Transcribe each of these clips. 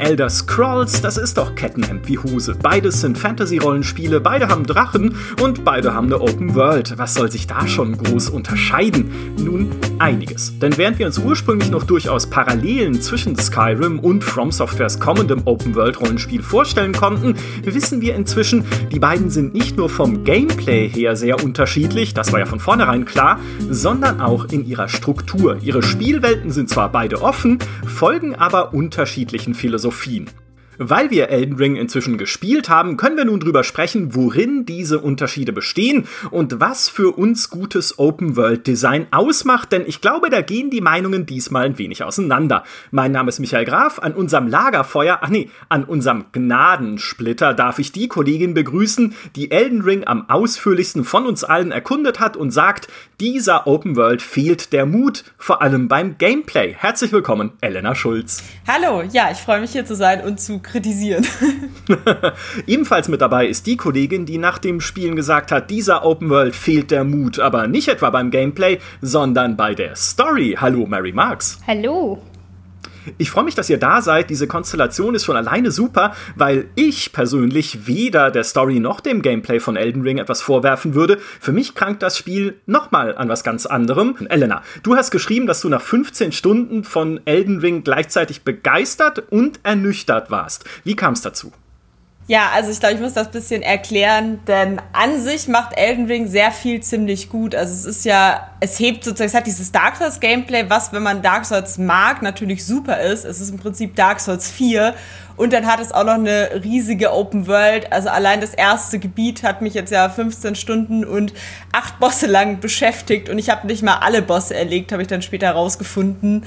Elder Scrolls, das ist doch Kettenhemd wie Hose. Beides sind Fantasy-Rollenspiele, beide haben Drachen und beide haben eine Open World. Was soll sich da schon groß unterscheiden? Nun, einiges. Denn während wir uns ursprünglich noch durchaus Parallelen zwischen Skyrim und From Softwares kommendem Open World-Rollenspiel vorstellen konnten, wissen wir inzwischen, die beiden sind nicht nur vom Gameplay her sehr unterschiedlich, das war ja von vornherein klar, sondern auch in ihrer Struktur. Ihre Spielwelten sind zwar beide offen, folgen aber unterschiedlichen Philosophien. Sophien. Weil wir Elden Ring inzwischen gespielt haben, können wir nun drüber sprechen, worin diese Unterschiede bestehen und was für uns gutes Open World Design ausmacht, denn ich glaube, da gehen die Meinungen diesmal ein wenig auseinander. Mein Name ist Michael Graf, an unserem Lagerfeuer, ach nee, an unserem Gnadensplitter darf ich die Kollegin begrüßen, die Elden Ring am ausführlichsten von uns allen erkundet hat und sagt, dieser Open World fehlt der Mut, vor allem beim Gameplay. Herzlich willkommen, Elena Schulz. Hallo, ja, ich freue mich hier zu sein und zu kritisieren. Ebenfalls mit dabei ist die Kollegin, die nach dem Spielen gesagt hat, dieser Open World fehlt der Mut, aber nicht etwa beim Gameplay, sondern bei der Story. Hallo, Mary Marks. Hallo. Ich freue mich, dass ihr da seid. Diese Konstellation ist schon alleine super, weil ich persönlich weder der Story noch dem Gameplay von Elden Ring etwas vorwerfen würde. Für mich krankt das Spiel nochmal an was ganz anderem. Elena, du hast geschrieben, dass du nach 15 Stunden von Elden Ring gleichzeitig begeistert und ernüchtert warst. Wie kam es dazu? Ja, also ich glaube, ich muss das bisschen erklären, denn an sich macht Elden Ring sehr viel ziemlich gut. Also es ist ja, es hebt sozusagen, es hat dieses Dark Souls Gameplay, was, wenn man Dark Souls mag, natürlich super ist. Es ist im Prinzip Dark Souls 4 und dann hat es auch noch eine riesige Open World. Also allein das erste Gebiet hat mich jetzt ja 15 Stunden und acht Bosse lang beschäftigt und ich habe nicht mal alle Bosse erlegt, habe ich dann später rausgefunden.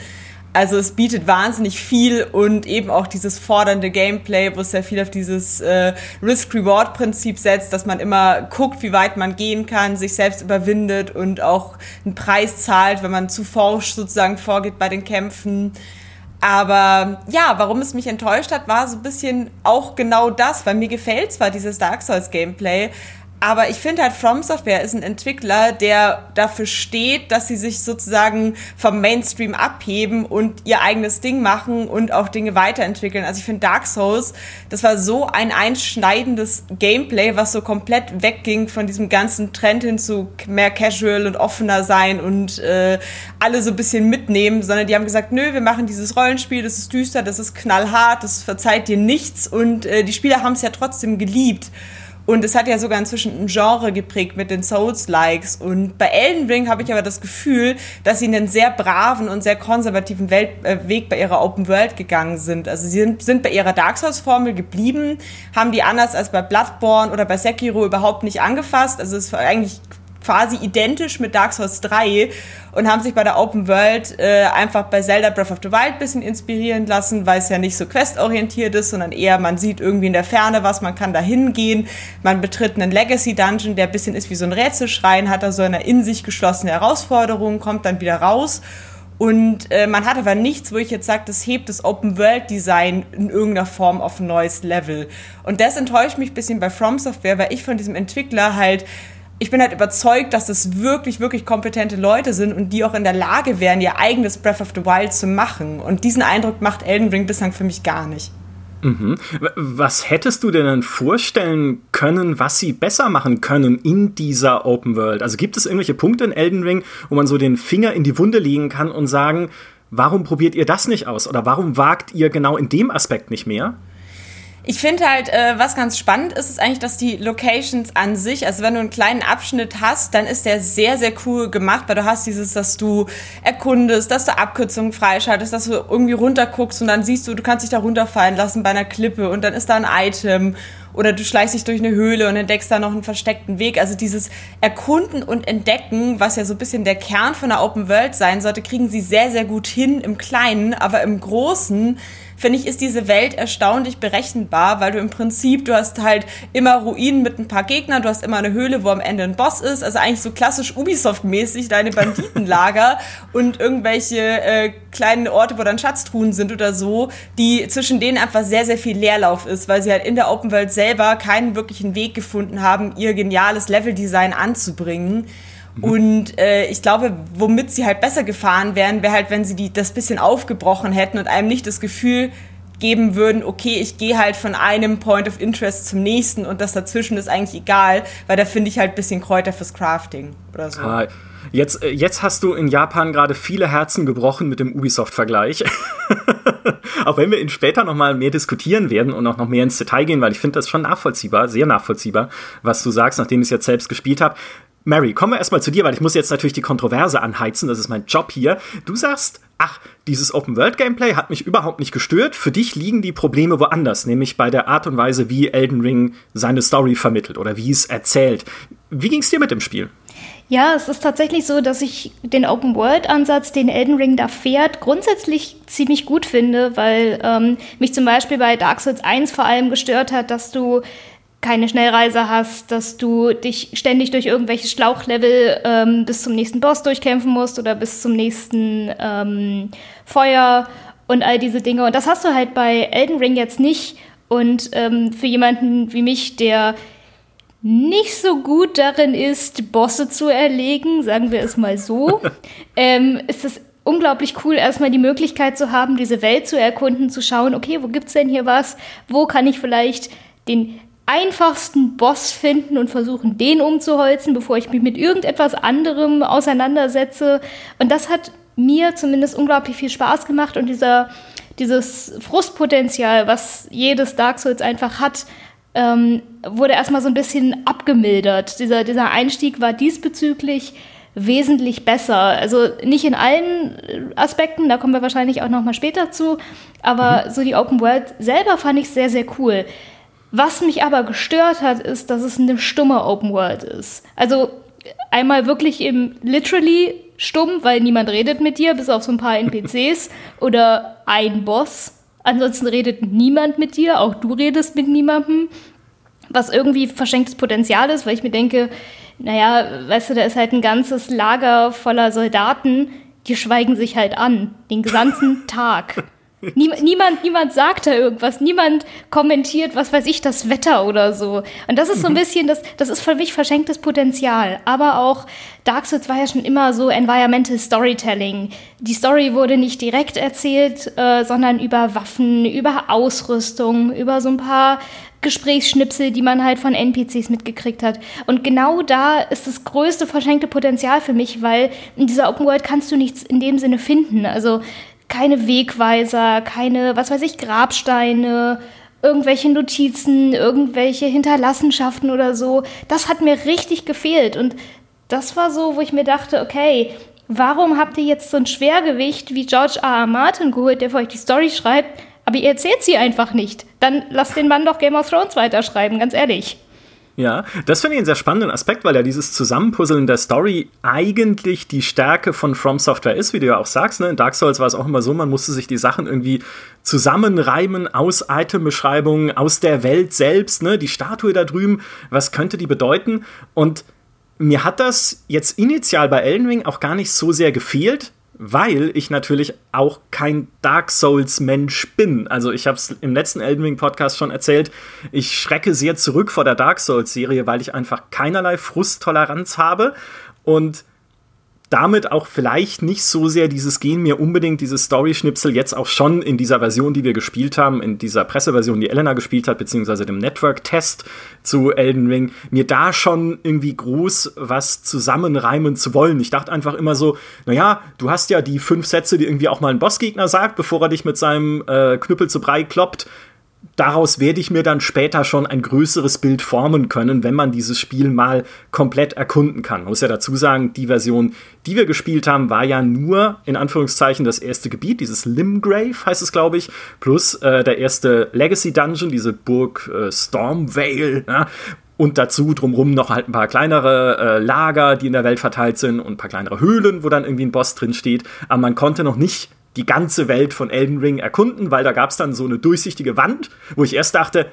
Also es bietet wahnsinnig viel und eben auch dieses fordernde Gameplay, wo es sehr viel auf dieses äh, Risk-Reward-Prinzip setzt, dass man immer guckt, wie weit man gehen kann, sich selbst überwindet und auch einen Preis zahlt, wenn man zu forsch sozusagen vorgeht bei den Kämpfen. Aber ja, warum es mich enttäuscht hat, war so ein bisschen auch genau das, weil mir gefällt zwar dieses Dark Souls Gameplay, aber ich finde halt, From Software ist ein Entwickler, der dafür steht, dass sie sich sozusagen vom Mainstream abheben und ihr eigenes Ding machen und auch Dinge weiterentwickeln. Also ich finde Dark Souls, das war so ein einschneidendes Gameplay, was so komplett wegging von diesem ganzen Trend hin zu mehr casual und offener sein und äh, alle so ein bisschen mitnehmen, sondern die haben gesagt, nö, wir machen dieses Rollenspiel, das ist düster, das ist knallhart, das verzeiht dir nichts und äh, die Spieler haben es ja trotzdem geliebt. Und es hat ja sogar inzwischen ein Genre geprägt mit den Souls-Likes. Und bei Elden Ring habe ich aber das Gefühl, dass sie einen sehr braven und sehr konservativen Welt äh, Weg bei ihrer Open World gegangen sind. Also sie sind, sind bei ihrer Dark Souls-Formel geblieben, haben die anders als bei Bloodborne oder bei Sekiro überhaupt nicht angefasst. Also es ist eigentlich quasi identisch mit Dark Souls 3 und haben sich bei der Open World äh, einfach bei Zelda Breath of the Wild ein bisschen inspirieren lassen, weil es ja nicht so questorientiert ist, sondern eher man sieht irgendwie in der Ferne was, man kann da hingehen, man betritt einen Legacy Dungeon, der ein bisschen ist wie so ein Rätselschrein, hat da so eine in sich geschlossene Herausforderung, kommt dann wieder raus und äh, man hat aber nichts, wo ich jetzt sage, das hebt das Open-World-Design in irgendeiner Form auf ein neues Level. Und das enttäuscht mich ein bisschen bei From Software, weil ich von diesem Entwickler halt ich bin halt überzeugt, dass das wirklich, wirklich kompetente Leute sind und die auch in der Lage wären, ihr eigenes Breath of the Wild zu machen. Und diesen Eindruck macht Elden Ring bislang für mich gar nicht. Mhm. Was hättest du denn vorstellen können, was sie besser machen können in dieser Open World? Also gibt es irgendwelche Punkte in Elden Ring, wo man so den Finger in die Wunde legen kann und sagen, warum probiert ihr das nicht aus? Oder warum wagt ihr genau in dem Aspekt nicht mehr? Ich finde halt, äh, was ganz spannend ist, ist eigentlich, dass die Locations an sich, also wenn du einen kleinen Abschnitt hast, dann ist der sehr, sehr cool gemacht, weil du hast dieses, dass du erkundest, dass du Abkürzungen freischaltest, dass du irgendwie runterguckst und dann siehst du, du kannst dich da runterfallen lassen bei einer Klippe und dann ist da ein Item oder du schleichst dich durch eine Höhle und entdeckst da noch einen versteckten Weg. Also dieses Erkunden und Entdecken, was ja so ein bisschen der Kern von der Open World sein sollte, kriegen sie sehr, sehr gut hin im Kleinen, aber im Großen finde ich, ist diese Welt erstaunlich berechenbar, weil du im Prinzip, du hast halt immer Ruinen mit ein paar Gegnern, du hast immer eine Höhle, wo am Ende ein Boss ist, also eigentlich so klassisch Ubisoft-mäßig deine Banditenlager und irgendwelche äh, kleinen Orte, wo dann Schatztruhen sind oder so, die zwischen denen einfach sehr, sehr viel Leerlauf ist, weil sie halt in der Open World selber keinen wirklichen Weg gefunden haben, ihr geniales Leveldesign anzubringen. Mhm. Und äh, ich glaube, womit sie halt besser gefahren wären, wäre halt, wenn sie die, das bisschen aufgebrochen hätten und einem nicht das Gefühl geben würden, okay, ich gehe halt von einem Point of Interest zum nächsten und das dazwischen ist eigentlich egal, weil da finde ich halt ein bisschen Kräuter fürs Crafting oder so. Ah, jetzt, äh, jetzt hast du in Japan gerade viele Herzen gebrochen mit dem Ubisoft-Vergleich. auch wenn wir ihn später noch mal mehr diskutieren werden und auch noch mehr ins Detail gehen, weil ich finde das schon nachvollziehbar, sehr nachvollziehbar, was du sagst, nachdem ich es jetzt selbst gespielt habe. Mary, kommen wir erstmal zu dir, weil ich muss jetzt natürlich die Kontroverse anheizen, das ist mein Job hier. Du sagst, ach, dieses Open-World-Gameplay hat mich überhaupt nicht gestört. Für dich liegen die Probleme woanders, nämlich bei der Art und Weise, wie Elden Ring seine Story vermittelt oder wie es erzählt. Wie ging es dir mit dem Spiel? Ja, es ist tatsächlich so, dass ich den Open-World-Ansatz, den Elden Ring da fährt, grundsätzlich ziemlich gut finde, weil ähm, mich zum Beispiel bei Dark Souls 1 vor allem gestört hat, dass du keine Schnellreise hast, dass du dich ständig durch irgendwelche Schlauchlevel ähm, bis zum nächsten Boss durchkämpfen musst oder bis zum nächsten ähm, Feuer und all diese Dinge. Und das hast du halt bei Elden Ring jetzt nicht. Und ähm, für jemanden wie mich, der nicht so gut darin ist, Bosse zu erlegen, sagen wir es mal so, ähm, ist es unglaublich cool, erstmal die Möglichkeit zu haben, diese Welt zu erkunden, zu schauen, okay, wo gibt's denn hier was? Wo kann ich vielleicht den einfachsten Boss finden und versuchen, den umzuholzen, bevor ich mich mit irgendetwas anderem auseinandersetze. Und das hat mir zumindest unglaublich viel Spaß gemacht und dieser, dieses Frustpotenzial, was jedes Dark Souls einfach hat, ähm, wurde erstmal so ein bisschen abgemildert. Dieser, dieser Einstieg war diesbezüglich wesentlich besser. Also nicht in allen Aspekten, da kommen wir wahrscheinlich auch noch mal später zu, aber mhm. so die Open World selber fand ich sehr, sehr cool. Was mich aber gestört hat, ist, dass es eine stumme Open World ist. Also einmal wirklich im literally stumm, weil niemand redet mit dir, bis auf so ein paar NPCs oder ein Boss. Ansonsten redet niemand mit dir, auch du redest mit niemandem, was irgendwie verschenktes Potenzial ist, weil ich mir denke, naja, weißt du, da ist halt ein ganzes Lager voller Soldaten, die schweigen sich halt an, den gesamten Tag. Nie, niemand, niemand sagt da irgendwas, niemand kommentiert, was weiß ich, das Wetter oder so. Und das ist so ein mhm. bisschen, das, das ist für mich verschenktes Potenzial. Aber auch Dark Souls war ja schon immer so Environmental Storytelling. Die Story wurde nicht direkt erzählt, äh, sondern über Waffen, über Ausrüstung, über so ein paar Gesprächsschnipsel, die man halt von NPCs mitgekriegt hat. Und genau da ist das größte verschenkte Potenzial für mich, weil in dieser Open World kannst du nichts in dem Sinne finden. Also keine Wegweiser, keine, was weiß ich, Grabsteine, irgendwelche Notizen, irgendwelche Hinterlassenschaften oder so. Das hat mir richtig gefehlt. Und das war so, wo ich mir dachte, okay, warum habt ihr jetzt so ein Schwergewicht wie George R. R. Martin geholt, der für euch die Story schreibt, aber ihr erzählt sie einfach nicht? Dann lasst den Mann doch Game of Thrones weiterschreiben, ganz ehrlich. Ja, das finde ich einen sehr spannenden Aspekt, weil ja dieses Zusammenpuzzeln der Story eigentlich die Stärke von From Software ist, wie du ja auch sagst. Ne? In Dark Souls war es auch immer so, man musste sich die Sachen irgendwie zusammenreimen aus Itembeschreibungen, aus der Welt selbst, ne? die Statue da drüben, was könnte die bedeuten? Und mir hat das jetzt initial bei Elden Ring auch gar nicht so sehr gefehlt, weil ich natürlich auch kein Dark Souls Mensch bin. Also ich habe es im letzten Elden Ring Podcast schon erzählt, ich schrecke sehr zurück vor der Dark Souls Serie, weil ich einfach keinerlei Frusttoleranz habe und damit auch vielleicht nicht so sehr dieses Gehen mir unbedingt dieses Story-Schnipsel jetzt auch schon in dieser Version, die wir gespielt haben, in dieser Presseversion, die Elena gespielt hat, beziehungsweise dem Network-Test zu Elden Ring, mir da schon irgendwie groß was zusammenreimen zu wollen. Ich dachte einfach immer so, naja, du hast ja die fünf Sätze, die irgendwie auch mal ein Bossgegner sagt, bevor er dich mit seinem äh, Knüppel zu Brei kloppt daraus werde ich mir dann später schon ein größeres Bild formen können, wenn man dieses Spiel mal komplett erkunden kann. Man muss ja dazu sagen, die Version, die wir gespielt haben, war ja nur in Anführungszeichen das erste Gebiet, dieses Limgrave heißt es, glaube ich, plus äh, der erste Legacy Dungeon, diese Burg äh, Stormvale. Ja? Und dazu drumrum noch halt ein paar kleinere äh, Lager, die in der Welt verteilt sind und ein paar kleinere Höhlen, wo dann irgendwie ein Boss drin steht. Aber man konnte noch nicht die ganze Welt von Elden Ring erkunden, weil da gab es dann so eine durchsichtige Wand, wo ich erst dachte,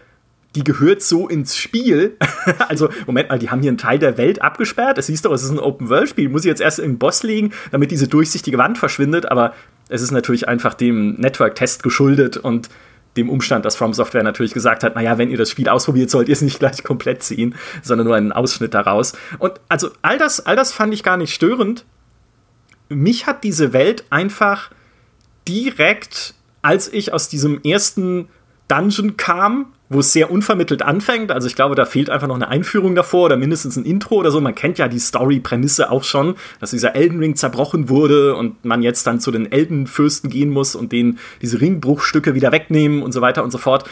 die gehört so ins Spiel. also, Moment mal, die haben hier einen Teil der Welt abgesperrt. Es hieß doch, es ist ein Open-World-Spiel. Muss ich jetzt erst den Boss legen, damit diese durchsichtige Wand verschwindet? Aber es ist natürlich einfach dem Network-Test geschuldet und dem Umstand, dass From Software natürlich gesagt hat, naja, wenn ihr das Spiel ausprobiert, sollt ihr es nicht gleich komplett ziehen, sondern nur einen Ausschnitt daraus. Und also all das, all das fand ich gar nicht störend. Mich hat diese Welt einfach direkt als ich aus diesem ersten Dungeon kam, wo es sehr unvermittelt anfängt. Also ich glaube, da fehlt einfach noch eine Einführung davor oder mindestens ein Intro oder so. Man kennt ja die Story-Prämisse auch schon, dass dieser Elden Ring zerbrochen wurde und man jetzt dann zu den Eldenfürsten gehen muss und denen diese Ringbruchstücke wieder wegnehmen und so weiter und so fort.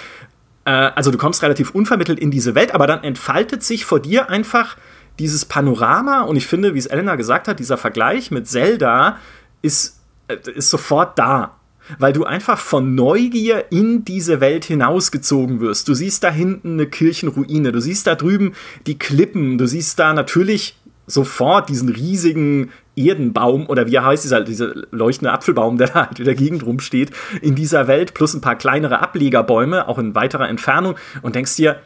Äh, also du kommst relativ unvermittelt in diese Welt, aber dann entfaltet sich vor dir einfach dieses Panorama und ich finde, wie es Elena gesagt hat, dieser Vergleich mit Zelda ist, ist sofort da. Weil du einfach von Neugier in diese Welt hinausgezogen wirst. Du siehst da hinten eine Kirchenruine, du siehst da drüben die Klippen, du siehst da natürlich sofort diesen riesigen Erdenbaum oder wie heißt, dieser, dieser leuchtende Apfelbaum, der da halt in der Gegend rumsteht, in dieser Welt, plus ein paar kleinere Ablegerbäume, auch in weiterer Entfernung, und denkst dir,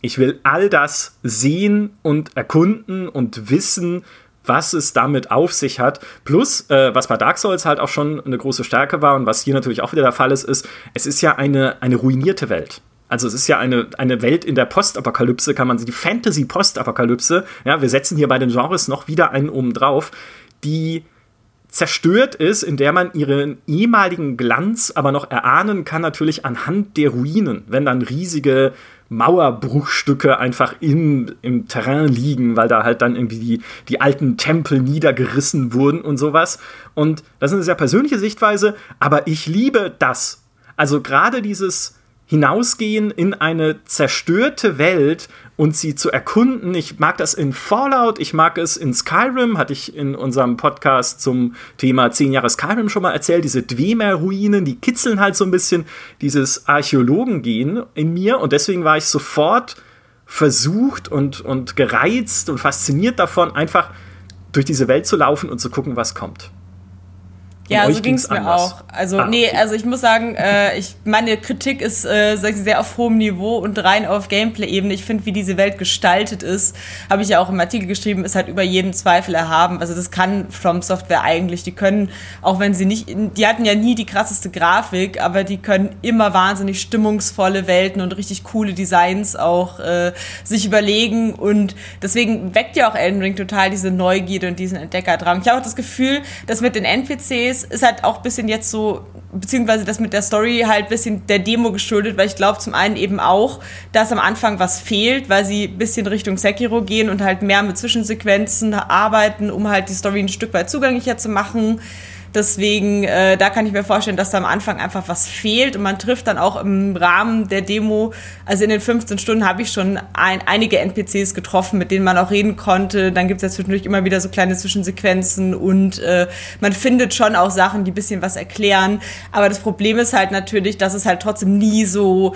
ich will all das sehen und erkunden und wissen, was es damit auf sich hat. Plus, äh, was bei Dark Souls halt auch schon eine große Stärke war und was hier natürlich auch wieder der Fall ist, ist, es ist ja eine, eine ruinierte Welt. Also es ist ja eine, eine Welt in der Postapokalypse, kann man sie, die Fantasy-Postapokalypse, ja, wir setzen hier bei den Genres noch wieder einen oben drauf, die zerstört ist, in der man ihren ehemaligen Glanz aber noch erahnen kann, natürlich anhand der Ruinen, wenn dann riesige Mauerbruchstücke einfach in, im Terrain liegen, weil da halt dann irgendwie die, die alten Tempel niedergerissen wurden und sowas. Und das ist eine sehr persönliche Sichtweise, aber ich liebe das. Also gerade dieses hinausgehen in eine zerstörte Welt und sie zu erkunden. Ich mag das in Fallout, ich mag es in Skyrim, hatte ich in unserem Podcast zum Thema 10 Jahre Skyrim schon mal erzählt. Diese Dwemer-Ruinen, die kitzeln halt so ein bisschen dieses Archäologengehen in mir und deswegen war ich sofort versucht und, und gereizt und fasziniert davon, einfach durch diese Welt zu laufen und zu gucken, was kommt. Ja, so ging es mir anders. auch. Also, ah, nee, okay. also ich muss sagen, äh, ich, meine Kritik ist äh, sehr auf hohem Niveau und rein auf Gameplay-Ebene. Ich finde, wie diese Welt gestaltet ist, habe ich ja auch im Artikel geschrieben, ist halt über jeden Zweifel erhaben. Also das kann From Software eigentlich. Die können, auch wenn sie nicht, die hatten ja nie die krasseste Grafik, aber die können immer wahnsinnig stimmungsvolle Welten und richtig coole Designs auch äh, sich überlegen. Und deswegen weckt ja auch Elden Ring total diese Neugierde und diesen Entdeckerdrang. Ich habe auch das Gefühl, dass mit den NPCs ist, ist halt auch ein bisschen jetzt so, beziehungsweise das mit der Story halt ein bisschen der Demo geschuldet, weil ich glaube zum einen eben auch, dass am Anfang was fehlt, weil sie ein bisschen Richtung Sekiro gehen und halt mehr mit Zwischensequenzen arbeiten, um halt die Story ein Stück weit zugänglicher zu machen. Deswegen, äh, da kann ich mir vorstellen, dass da am Anfang einfach was fehlt und man trifft dann auch im Rahmen der Demo, also in den 15 Stunden habe ich schon ein, einige NPCs getroffen, mit denen man auch reden konnte. Dann gibt es ja zwischendurch immer wieder so kleine Zwischensequenzen und äh, man findet schon auch Sachen, die bisschen was erklären. Aber das Problem ist halt natürlich, dass es halt trotzdem nie so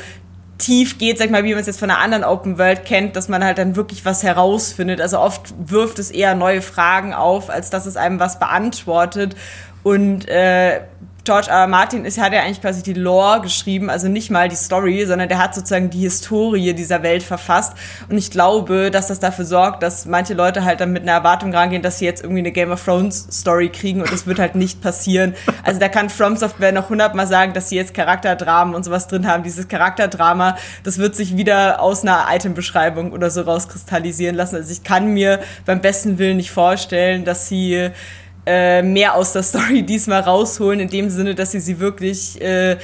tief geht, sag ich mal, wie man es jetzt von einer anderen Open World kennt, dass man halt dann wirklich was herausfindet. Also oft wirft es eher neue Fragen auf, als dass es einem was beantwortet. Und äh, George R. R. Martin ist, hat ja eigentlich quasi die Lore geschrieben, also nicht mal die Story, sondern der hat sozusagen die Historie dieser Welt verfasst. Und ich glaube, dass das dafür sorgt, dass manche Leute halt dann mit einer Erwartung rangehen, dass sie jetzt irgendwie eine Game of Thrones Story kriegen und das wird halt nicht passieren. Also da kann From Software noch hundertmal sagen, dass sie jetzt Charakterdramen und sowas drin haben. Dieses Charakterdrama, das wird sich wieder aus einer Itembeschreibung oder so rauskristallisieren lassen. Also ich kann mir beim besten Willen nicht vorstellen, dass sie äh, mehr aus der Story diesmal rausholen, in dem Sinne, dass sie sie wirklich äh,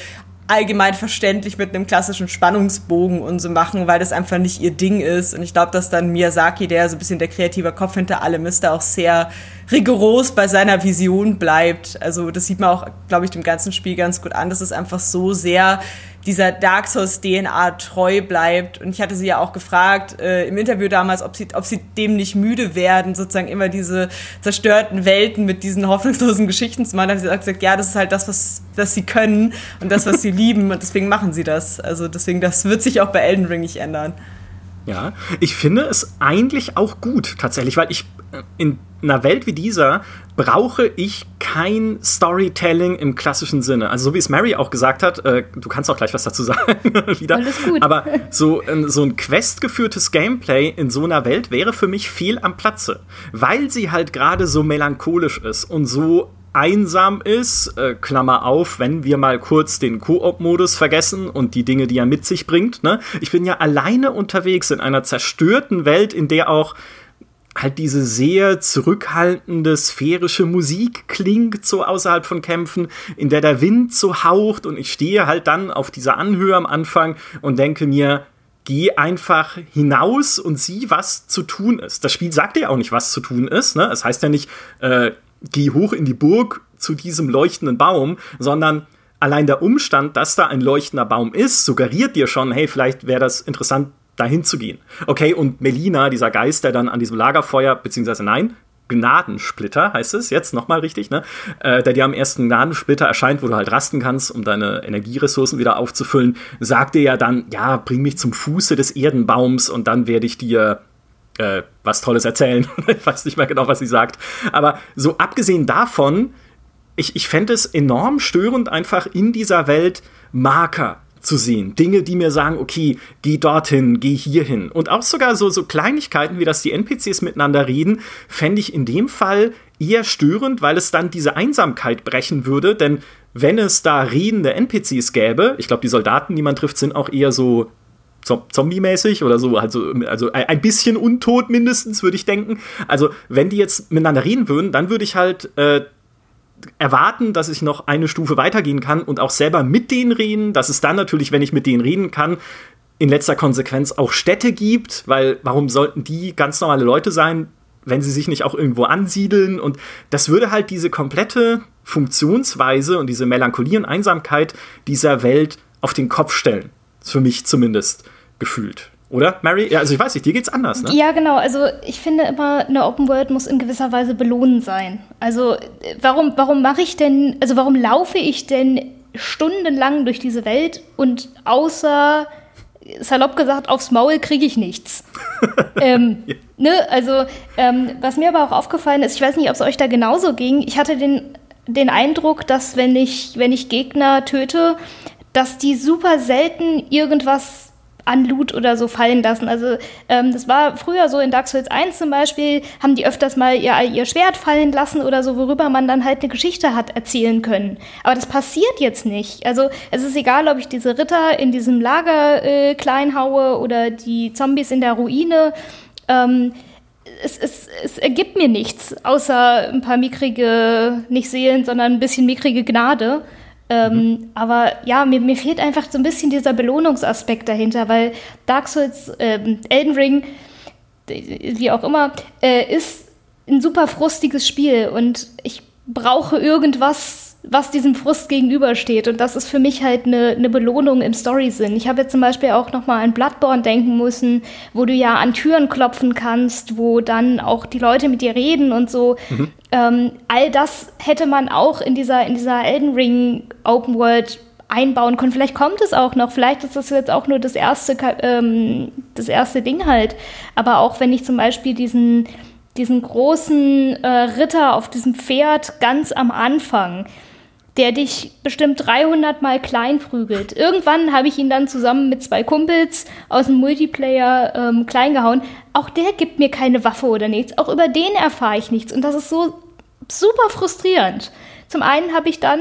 allgemein verständlich mit einem klassischen Spannungsbogen und so machen, weil das einfach nicht ihr Ding ist. Und ich glaube, dass dann Miyazaki, der so ein bisschen der kreative Kopf hinter allem ist, da auch sehr rigoros bei seiner Vision bleibt. Also das sieht man auch, glaube ich, dem ganzen Spiel ganz gut an. Das ist einfach so sehr dieser Dark Souls DNA treu bleibt. Und ich hatte sie ja auch gefragt äh, im Interview damals, ob sie, ob sie dem nicht müde werden, sozusagen immer diese zerstörten Welten mit diesen hoffnungslosen Geschichten zu machen. Da hat sie auch gesagt, ja, das ist halt das, was, was sie können und das, was sie lieben. Und deswegen machen sie das. Also deswegen, das wird sich auch bei Elden Ring nicht ändern. Ja, ich finde es eigentlich auch gut, tatsächlich, weil ich äh, in einer Welt wie dieser brauche ich kein Storytelling im klassischen Sinne. Also so wie es Mary auch gesagt hat, äh, du kannst auch gleich was dazu sagen wieder. Alles gut. Aber so, so ein questgeführtes Gameplay in so einer Welt wäre für mich fehl am Platze, weil sie halt gerade so melancholisch ist und so einsam ist, äh, Klammer auf, wenn wir mal kurz den Koop-Modus vergessen und die Dinge, die er mit sich bringt. Ne? Ich bin ja alleine unterwegs in einer zerstörten Welt, in der auch halt diese sehr zurückhaltende sphärische Musik klingt so außerhalb von Kämpfen, in der der Wind so haucht und ich stehe halt dann auf dieser Anhöhe am Anfang und denke mir, geh einfach hinaus und sieh, was zu tun ist. Das Spiel sagt ja auch nicht, was zu tun ist. Ne? Es heißt ja nicht, äh, geh hoch in die Burg zu diesem leuchtenden Baum, sondern allein der Umstand, dass da ein leuchtender Baum ist, suggeriert dir schon, hey, vielleicht wäre das interessant, dahin zu gehen. Okay, und Melina, dieser Geist, der dann an diesem Lagerfeuer, beziehungsweise nein, Gnadensplitter heißt es jetzt nochmal richtig, ne? Äh, der dir am ersten Gnadensplitter erscheint, wo du halt rasten kannst, um deine Energieressourcen wieder aufzufüllen, sagt dir ja dann, ja, bring mich zum Fuße des Erdenbaums und dann werde ich dir äh, was Tolles erzählen. ich weiß nicht mehr genau, was sie sagt. Aber so abgesehen davon, ich, ich fände es enorm störend, einfach in dieser Welt Marker zu sehen. Dinge, die mir sagen, okay, geh dorthin, geh hierhin. Und auch sogar so, so Kleinigkeiten, wie dass die NPCs miteinander reden, fände ich in dem Fall eher störend, weil es dann diese Einsamkeit brechen würde. Denn wenn es da redende NPCs gäbe, ich glaube, die Soldaten, die man trifft, sind auch eher so Zombie-mäßig oder so, also, also ein bisschen untot mindestens, würde ich denken. Also, wenn die jetzt miteinander reden würden, dann würde ich halt äh, erwarten, dass ich noch eine Stufe weitergehen kann und auch selber mit denen reden, dass es dann natürlich, wenn ich mit denen reden kann, in letzter Konsequenz auch Städte gibt, weil warum sollten die ganz normale Leute sein, wenn sie sich nicht auch irgendwo ansiedeln? Und das würde halt diese komplette Funktionsweise und diese Melancholie und Einsamkeit dieser Welt auf den Kopf stellen. Für mich zumindest gefühlt. Oder, Mary? Ja, also ich weiß nicht, dir geht's anders, ne? Ja, genau. Also ich finde immer, eine Open World muss in gewisser Weise belohnen sein. Also warum, warum mache ich denn, also warum laufe ich denn stundenlang durch diese Welt und außer, salopp gesagt, aufs Maul kriege ich nichts. ähm, ja. ne? Also ähm, was mir aber auch aufgefallen ist, ich weiß nicht, ob es euch da genauso ging, ich hatte den, den Eindruck, dass wenn ich, wenn ich Gegner töte, dass die super selten irgendwas an Loot oder so fallen lassen. Also ähm, das war früher so in Dark Souls 1 zum Beispiel, haben die öfters mal ihr, ihr Schwert fallen lassen oder so, worüber man dann halt eine Geschichte hat erzählen können. Aber das passiert jetzt nicht. Also es ist egal, ob ich diese Ritter in diesem Lager äh, klein haue oder die Zombies in der Ruine. Ähm, es, es, es, ergibt mir nichts, außer ein paar mickrige, nicht Seelen, sondern ein bisschen mickrige Gnade. Ähm, mhm. Aber ja, mir, mir fehlt einfach so ein bisschen dieser Belohnungsaspekt dahinter, weil Dark Souls, ähm, Elden Ring, wie auch immer, äh, ist ein super frustiges Spiel und ich brauche irgendwas, was diesem Frust gegenübersteht. Und das ist für mich halt eine, eine Belohnung im Story-Sinn. Ich habe jetzt zum Beispiel auch noch mal an Bloodborne denken müssen, wo du ja an Türen klopfen kannst, wo dann auch die Leute mit dir reden und so. Mhm. Ähm, all das hätte man auch in dieser, in dieser Elden Ring Open World einbauen können. Vielleicht kommt es auch noch, vielleicht ist das jetzt auch nur das erste, ähm, das erste Ding halt. Aber auch wenn ich zum Beispiel diesen, diesen großen äh, Ritter auf diesem Pferd ganz am Anfang, der dich bestimmt 300 Mal klein prügelt. Irgendwann habe ich ihn dann zusammen mit zwei Kumpels aus dem Multiplayer ähm, klein gehauen. Auch der gibt mir keine Waffe oder nichts. Auch über den erfahre ich nichts. Und das ist so super frustrierend. Zum einen habe ich dann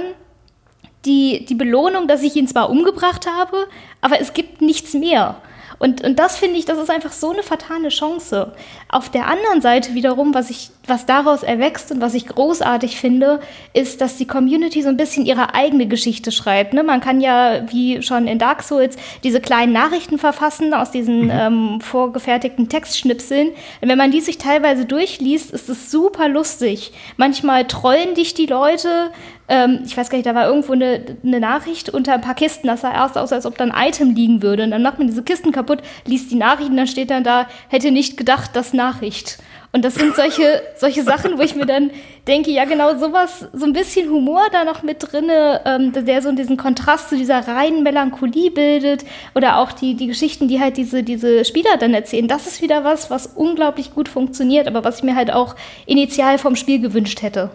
die, die Belohnung, dass ich ihn zwar umgebracht habe, aber es gibt nichts mehr. Und, und das finde ich, das ist einfach so eine fatale Chance. Auf der anderen Seite wiederum, was, ich, was daraus erwächst und was ich großartig finde, ist, dass die Community so ein bisschen ihre eigene Geschichte schreibt. Ne? Man kann ja, wie schon in Dark Souls, diese kleinen Nachrichten verfassen aus diesen mhm. ähm, vorgefertigten Textschnipseln. Und wenn man die sich teilweise durchliest, ist es super lustig. Manchmal trollen dich die Leute, ähm, ich weiß gar nicht, da war irgendwo eine, eine, Nachricht unter ein paar Kisten, das sah erst aus, als ob da ein Item liegen würde. Und dann macht man diese Kisten kaputt, liest die Nachricht und dann steht dann da, hätte nicht gedacht, das Nachricht. Und das sind solche, solche Sachen, wo ich mir dann denke, ja genau sowas, so ein bisschen Humor da noch mit drinne, ähm, der so diesen Kontrast zu dieser reinen Melancholie bildet oder auch die, die Geschichten, die halt diese, diese Spieler dann erzählen. Das ist wieder was, was unglaublich gut funktioniert, aber was ich mir halt auch initial vom Spiel gewünscht hätte.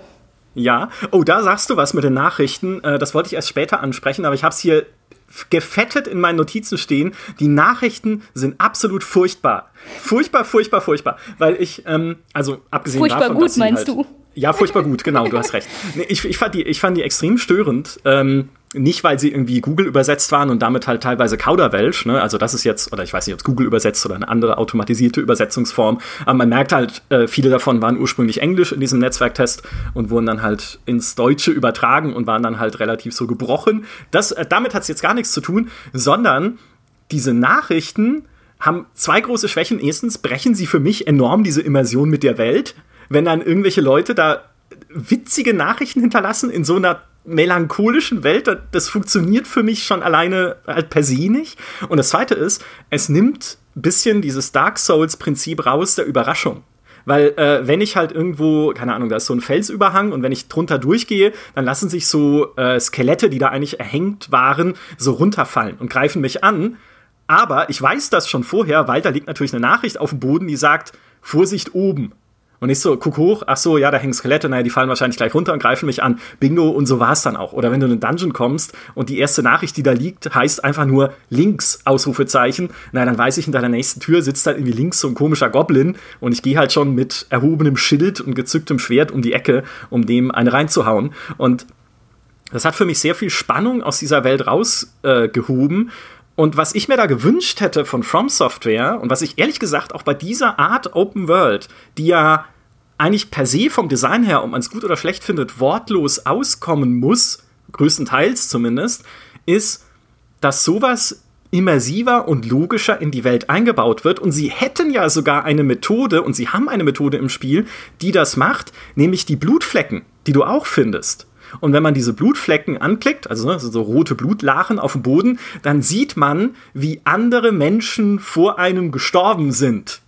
Ja, oh, da sagst du was mit den Nachrichten. Äh, das wollte ich erst später ansprechen, aber ich habe es hier gefettet in meinen Notizen stehen. Die Nachrichten sind absolut furchtbar. Furchtbar, furchtbar, furchtbar. Weil ich, ähm, also abgesehen furchtbar davon. Furchtbar gut, meinst halt, du? Ja, furchtbar gut, genau, du hast recht. Ich, ich, fand die, ich fand die extrem störend. Ähm, nicht, weil sie irgendwie Google übersetzt waren und damit halt teilweise Kauderwelsch, ne? Also das ist jetzt, oder ich weiß nicht, ob es Google übersetzt oder eine andere automatisierte Übersetzungsform, aber man merkt halt, äh, viele davon waren ursprünglich Englisch in diesem Netzwerktest und wurden dann halt ins Deutsche übertragen und waren dann halt relativ so gebrochen. Das, äh, damit hat es jetzt gar nichts zu tun, sondern diese Nachrichten haben zwei große Schwächen. Erstens brechen sie für mich enorm diese Immersion mit der Welt, wenn dann irgendwelche Leute da witzige Nachrichten hinterlassen in so einer melancholischen Welt, das funktioniert für mich schon alleine halt per se nicht. Und das zweite ist, es nimmt ein bisschen dieses Dark Souls-Prinzip raus der Überraschung. Weil äh, wenn ich halt irgendwo, keine Ahnung, da ist so ein Felsüberhang und wenn ich drunter durchgehe, dann lassen sich so äh, Skelette, die da eigentlich erhängt waren, so runterfallen und greifen mich an. Aber ich weiß das schon vorher, weil da liegt natürlich eine Nachricht auf dem Boden, die sagt, Vorsicht oben. Und ich so, guck hoch, ach so, ja, da hängen Skelette, naja, die fallen wahrscheinlich gleich runter und greifen mich an. Bingo, und so war es dann auch. Oder wenn du in einen Dungeon kommst und die erste Nachricht, die da liegt, heißt einfach nur links, Ausrufezeichen, na, dann weiß ich, hinter der nächsten Tür sitzt halt irgendwie links so ein komischer Goblin und ich gehe halt schon mit erhobenem Schild und gezücktem Schwert um die Ecke, um dem eine reinzuhauen. Und das hat für mich sehr viel Spannung aus dieser Welt rausgehoben. Äh, und was ich mir da gewünscht hätte von From Software und was ich ehrlich gesagt auch bei dieser Art Open World, die ja eigentlich per se vom Design her, ob man es gut oder schlecht findet, wortlos auskommen muss, größtenteils zumindest, ist, dass sowas immersiver und logischer in die Welt eingebaut wird. Und sie hätten ja sogar eine Methode, und sie haben eine Methode im Spiel, die das macht, nämlich die Blutflecken, die du auch findest. Und wenn man diese Blutflecken anklickt, also ne, so rote Blutlachen auf dem Boden, dann sieht man, wie andere Menschen vor einem gestorben sind.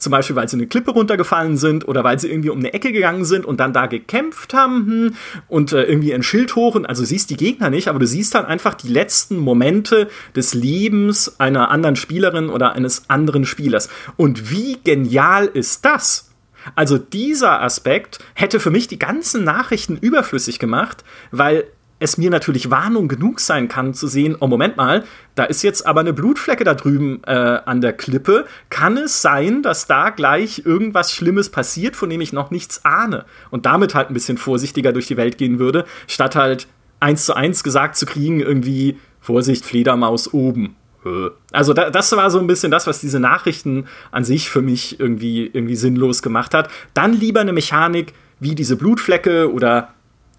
Zum Beispiel, weil sie eine Klippe runtergefallen sind oder weil sie irgendwie um eine Ecke gegangen sind und dann da gekämpft haben hm, und äh, irgendwie ein Schild hoch. Und, also siehst die Gegner nicht, aber du siehst dann einfach die letzten Momente des Lebens einer anderen Spielerin oder eines anderen Spielers. Und wie genial ist das? Also dieser Aspekt hätte für mich die ganzen Nachrichten überflüssig gemacht, weil es mir natürlich Warnung genug sein kann zu sehen, oh Moment mal, da ist jetzt aber eine Blutflecke da drüben äh, an der Klippe. Kann es sein, dass da gleich irgendwas Schlimmes passiert, von dem ich noch nichts ahne? Und damit halt ein bisschen vorsichtiger durch die Welt gehen würde, statt halt eins zu eins gesagt zu kriegen, irgendwie Vorsicht, Fledermaus oben. Äh. Also da, das war so ein bisschen das, was diese Nachrichten an sich für mich irgendwie, irgendwie sinnlos gemacht hat. Dann lieber eine Mechanik wie diese Blutflecke oder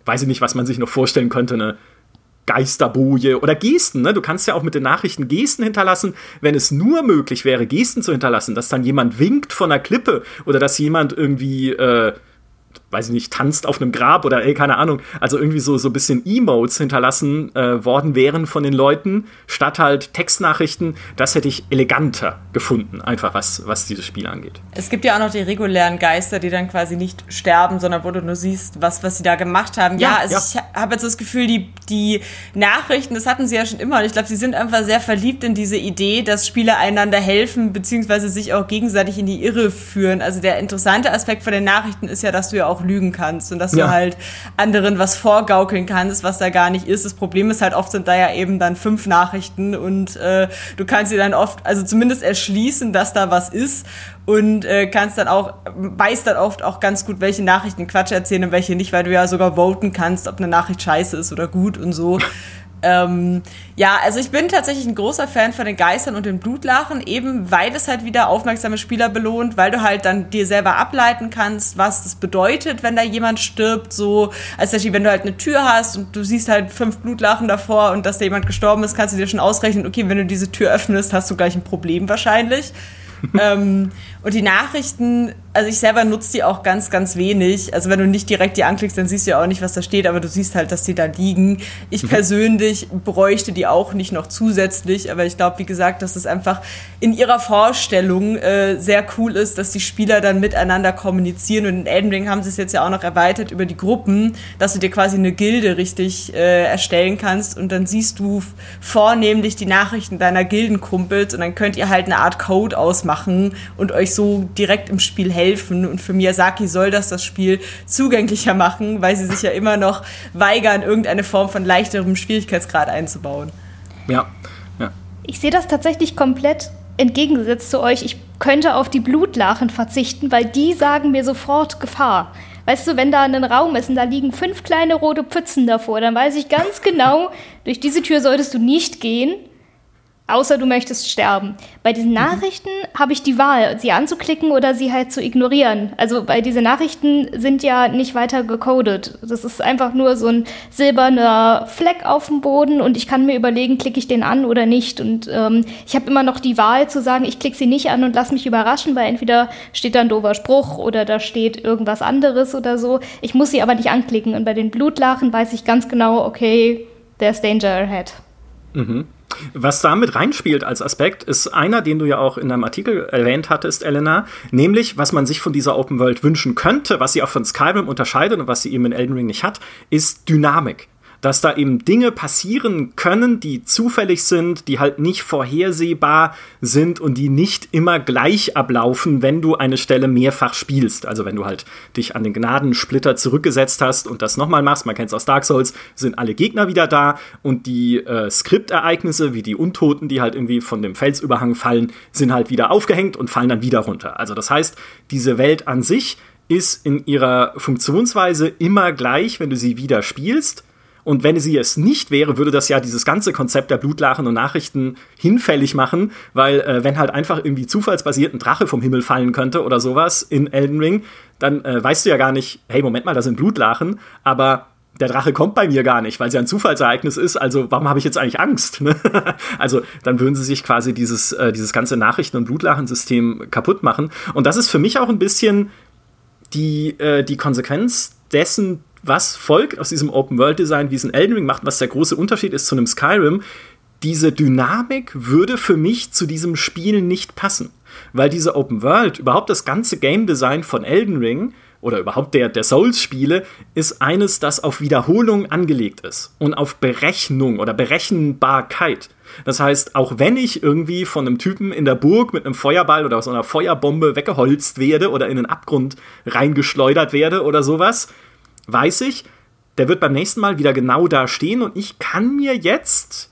weiß ich nicht, was man sich noch vorstellen könnte, eine Geisterboje oder Gesten. Ne? Du kannst ja auch mit den Nachrichten Gesten hinterlassen, wenn es nur möglich wäre, Gesten zu hinterlassen, dass dann jemand winkt von der Klippe oder dass jemand irgendwie äh, weiß ich nicht, tanzt auf einem Grab oder ey, keine Ahnung, also irgendwie so, so ein bisschen Emotes hinterlassen äh, worden wären von den Leuten, statt halt Textnachrichten, das hätte ich eleganter gefunden, einfach was, was dieses Spiel angeht. Es gibt ja auch noch die regulären Geister, die dann quasi nicht sterben, sondern wo du nur siehst, was, was sie da gemacht haben. Ja, ja also ja. ich habe jetzt das Gefühl, die, die Nachrichten, das hatten sie ja schon immer und ich glaube, sie sind einfach sehr verliebt in diese Idee, dass Spieler einander helfen, beziehungsweise sich auch gegenseitig in die Irre führen. Also der interessante Aspekt von den Nachrichten ist ja, dass du ja auch lügen kannst und dass ja. du halt anderen was vorgaukeln kannst, was da gar nicht ist. Das Problem ist halt, oft sind da ja eben dann fünf Nachrichten und äh, du kannst dir dann oft, also zumindest erschließen, dass da was ist und äh, kannst dann auch, weißt dann oft auch ganz gut, welche Nachrichten Quatsch erzählen und welche nicht, weil du ja sogar voten kannst, ob eine Nachricht scheiße ist oder gut und so. Ähm, ja, also ich bin tatsächlich ein großer Fan von den Geistern und den Blutlachen, eben weil es halt wieder aufmerksame Spieler belohnt, weil du halt dann dir selber ableiten kannst, was das bedeutet, wenn da jemand stirbt. So, als Beispiel, wenn du halt eine Tür hast und du siehst halt fünf Blutlachen davor und dass da jemand gestorben ist, kannst du dir schon ausrechnen, okay, wenn du diese Tür öffnest, hast du gleich ein Problem wahrscheinlich. ähm, und die Nachrichten, also ich selber nutze die auch ganz, ganz wenig. Also wenn du nicht direkt die anklickst, dann siehst du ja auch nicht, was da steht, aber du siehst halt, dass die da liegen. Ich mhm. persönlich bräuchte die auch nicht noch zusätzlich, aber ich glaube, wie gesagt, dass es einfach in ihrer Vorstellung äh, sehr cool ist, dass die Spieler dann miteinander kommunizieren. Und in Elden Ring haben sie es jetzt ja auch noch erweitert über die Gruppen, dass du dir quasi eine Gilde richtig äh, erstellen kannst und dann siehst du vornehmlich die Nachrichten deiner Gildenkumpels und dann könnt ihr halt eine Art Code ausmachen und euch so direkt im Spiel helfen. Und für Miyazaki soll das das Spiel zugänglicher machen, weil sie sich ja immer noch weigern, irgendeine Form von leichterem Schwierigkeitsgrad einzubauen. Ja, ja. Ich sehe das tatsächlich komplett entgegengesetzt zu euch. Ich könnte auf die Blutlachen verzichten, weil die sagen mir sofort Gefahr. Weißt du, wenn da ein Raum ist und da liegen fünf kleine rote Pfützen davor, dann weiß ich ganz genau, durch diese Tür solltest du nicht gehen außer du möchtest sterben. Bei diesen mhm. Nachrichten mhm. habe ich die Wahl, sie anzuklicken oder sie halt zu ignorieren. Also bei diesen Nachrichten sind ja nicht weiter gecodet. Das ist einfach nur so ein silberner Fleck auf dem Boden und ich kann mir überlegen, klicke ich den an oder nicht. Und ähm, ich habe immer noch die Wahl zu sagen, ich klicke sie nicht an und lass mich überraschen, weil entweder steht da ein doofer Spruch oder da steht irgendwas anderes oder so. Ich muss sie aber nicht anklicken. Und bei den Blutlachen weiß ich ganz genau, okay, there's danger ahead. Mhm. Was damit reinspielt als Aspekt, ist einer, den du ja auch in deinem Artikel erwähnt hattest, Elena, nämlich, was man sich von dieser Open World wünschen könnte, was sie auch von Skyrim unterscheidet und was sie eben in Elden Ring nicht hat, ist Dynamik dass da eben Dinge passieren können, die zufällig sind, die halt nicht vorhersehbar sind und die nicht immer gleich ablaufen, wenn du eine Stelle mehrfach spielst. Also wenn du halt dich an den Gnadensplitter zurückgesetzt hast und das nochmal machst, man kennt es aus Dark Souls, sind alle Gegner wieder da und die äh, Skriptereignisse, wie die Untoten, die halt irgendwie von dem Felsüberhang fallen, sind halt wieder aufgehängt und fallen dann wieder runter. Also das heißt, diese Welt an sich ist in ihrer Funktionsweise immer gleich, wenn du sie wieder spielst. Und wenn sie es nicht wäre, würde das ja dieses ganze Konzept der Blutlachen und Nachrichten hinfällig machen, weil äh, wenn halt einfach irgendwie zufallsbasiert ein Drache vom Himmel fallen könnte oder sowas in Elden Ring, dann äh, weißt du ja gar nicht, hey, Moment mal, da sind Blutlachen, aber der Drache kommt bei mir gar nicht, weil es ja ein Zufallsereignis ist. Also warum habe ich jetzt eigentlich Angst? Ne? also dann würden sie sich quasi dieses, äh, dieses ganze Nachrichten- und Blutlachensystem kaputt machen. Und das ist für mich auch ein bisschen die, äh, die Konsequenz dessen, was folgt aus diesem Open-World-Design, wie es ein Elden Ring macht, was der große Unterschied ist zu einem Skyrim, diese Dynamik würde für mich zu diesem Spiel nicht passen. Weil diese Open World, überhaupt das ganze Game Design von Elden Ring oder überhaupt der, der Souls-Spiele, ist eines, das auf Wiederholung angelegt ist und auf Berechnung oder Berechenbarkeit. Das heißt, auch wenn ich irgendwie von einem Typen in der Burg mit einem Feuerball oder aus einer Feuerbombe weggeholzt werde oder in einen Abgrund reingeschleudert werde oder sowas, weiß ich, der wird beim nächsten Mal wieder genau da stehen und ich kann mir jetzt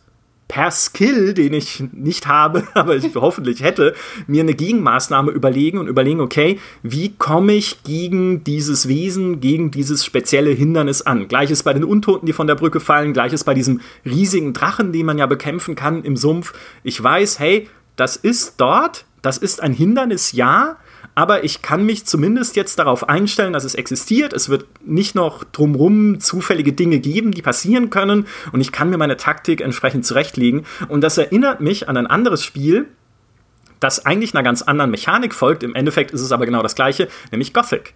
per Skill, den ich nicht habe, aber ich hoffentlich hätte, mir eine Gegenmaßnahme überlegen und überlegen, okay, wie komme ich gegen dieses Wesen, gegen dieses spezielle Hindernis an? Gleiches bei den Untoten, die von der Brücke fallen, gleiches bei diesem riesigen Drachen, den man ja bekämpfen kann im Sumpf. Ich weiß, hey, das ist dort, das ist ein Hindernis, ja, aber ich kann mich zumindest jetzt darauf einstellen, dass es existiert. Es wird nicht noch drumrum zufällige Dinge geben, die passieren können und ich kann mir meine Taktik entsprechend zurechtlegen. Und das erinnert mich an ein anderes Spiel, das eigentlich einer ganz anderen Mechanik folgt. Im Endeffekt ist es aber genau das gleiche, nämlich Gothic.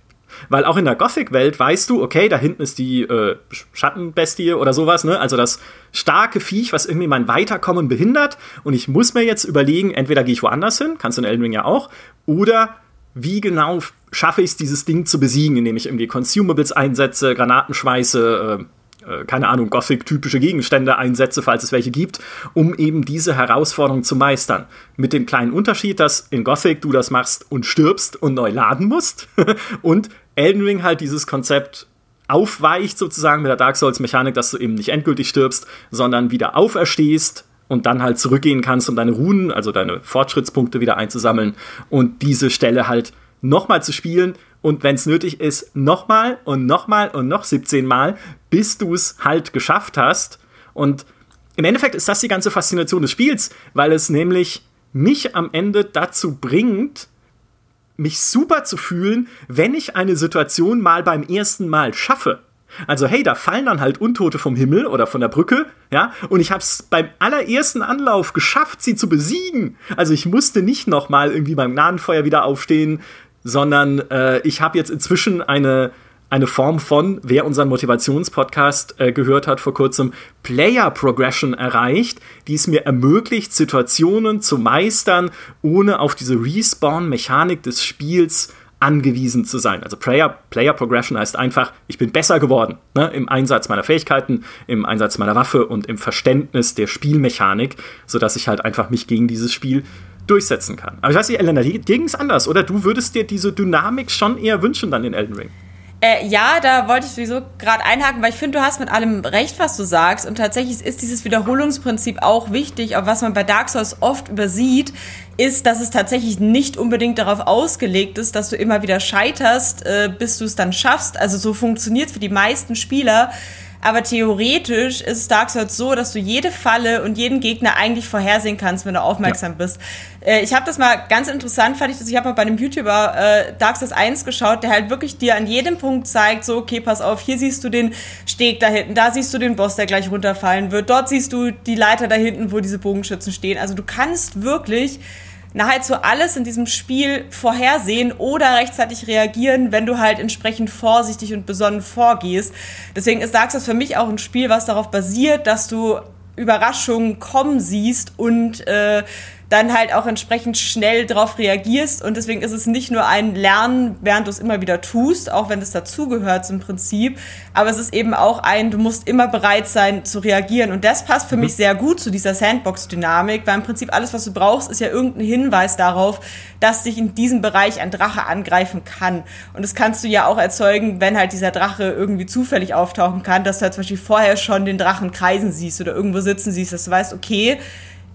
Weil auch in der Gothic-Welt weißt du, okay, da hinten ist die äh, Schattenbestie oder sowas, ne? Also das starke Viech, was irgendwie mein Weiterkommen behindert. Und ich muss mir jetzt überlegen, entweder gehe ich woanders hin, kannst du in Elden Ring ja auch, oder wie genau schaffe ich es, dieses Ding zu besiegen, indem ich irgendwie Consumables einsetze, Granaten schmeiße, äh, äh, keine Ahnung, Gothic-typische Gegenstände einsetze, falls es welche gibt, um eben diese Herausforderung zu meistern. Mit dem kleinen Unterschied, dass in Gothic du das machst und stirbst und neu laden musst und Elden Ring halt dieses Konzept aufweicht sozusagen mit der Dark Souls-Mechanik, dass du eben nicht endgültig stirbst, sondern wieder auferstehst, und dann halt zurückgehen kannst, um deine Runen, also deine Fortschrittspunkte wieder einzusammeln und diese Stelle halt nochmal zu spielen und wenn es nötig ist, nochmal und nochmal und noch 17 Mal, bis du es halt geschafft hast. Und im Endeffekt ist das die ganze Faszination des Spiels, weil es nämlich mich am Ende dazu bringt, mich super zu fühlen, wenn ich eine Situation mal beim ersten Mal schaffe. Also hey, da fallen dann halt Untote vom Himmel oder von der Brücke, ja, und ich habe es beim allerersten Anlauf geschafft, sie zu besiegen. Also ich musste nicht noch mal irgendwie beim Gnadenfeuer wieder aufstehen, sondern äh, ich habe jetzt inzwischen eine eine Form von, wer unseren Motivationspodcast äh, gehört hat vor kurzem, Player Progression erreicht, die es mir ermöglicht, Situationen zu meistern, ohne auf diese Respawn-Mechanik des Spiels angewiesen zu sein. Also Player, Player Progression heißt einfach, ich bin besser geworden ne, im Einsatz meiner Fähigkeiten, im Einsatz meiner Waffe und im Verständnis der Spielmechanik, sodass ich halt einfach mich gegen dieses Spiel durchsetzen kann. Aber ich weiß nicht, Elena, dir ging es anders, oder? Du würdest dir diese Dynamik schon eher wünschen dann in Elden Ring. Äh, ja, da wollte ich sowieso gerade einhaken, weil ich finde, du hast mit allem recht, was du sagst. Und tatsächlich ist dieses Wiederholungsprinzip auch wichtig. Aber was man bei Dark Souls oft übersieht, ist, dass es tatsächlich nicht unbedingt darauf ausgelegt ist, dass du immer wieder scheiterst, äh, bis du es dann schaffst. Also so funktioniert für die meisten Spieler. Aber theoretisch ist Dark Souls so, dass du jede Falle und jeden Gegner eigentlich vorhersehen kannst, wenn du aufmerksam ja. bist. Äh, ich habe das mal ganz interessant, fand ich das. Ich habe mal bei einem YouTuber äh, Dark Souls 1 geschaut, der halt wirklich dir an jedem Punkt zeigt, so, okay, pass auf, hier siehst du den Steg da hinten, da siehst du den Boss, der gleich runterfallen wird, dort siehst du die Leiter da hinten, wo diese Bogenschützen stehen. Also du kannst wirklich nahezu alles in diesem Spiel vorhersehen oder rechtzeitig reagieren, wenn du halt entsprechend vorsichtig und besonnen vorgehst. Deswegen ist Dark Souls für mich auch ein Spiel, was darauf basiert, dass du Überraschungen kommen siehst und äh, dann halt auch entsprechend schnell darauf reagierst. Und deswegen ist es nicht nur ein Lernen, während du es immer wieder tust, auch wenn es dazugehört zum Prinzip, aber es ist eben auch ein, du musst immer bereit sein zu reagieren. Und das passt für mhm. mich sehr gut zu dieser Sandbox-Dynamik, weil im Prinzip alles, was du brauchst, ist ja irgendein Hinweis darauf, dass dich in diesem Bereich ein Drache angreifen kann. Und das kannst du ja auch erzeugen, wenn halt dieser Drache irgendwie zufällig auftauchen kann, dass du halt zum Beispiel vorher schon den Drachen kreisen siehst oder irgendwo sitzen siehst, dass du weißt, okay,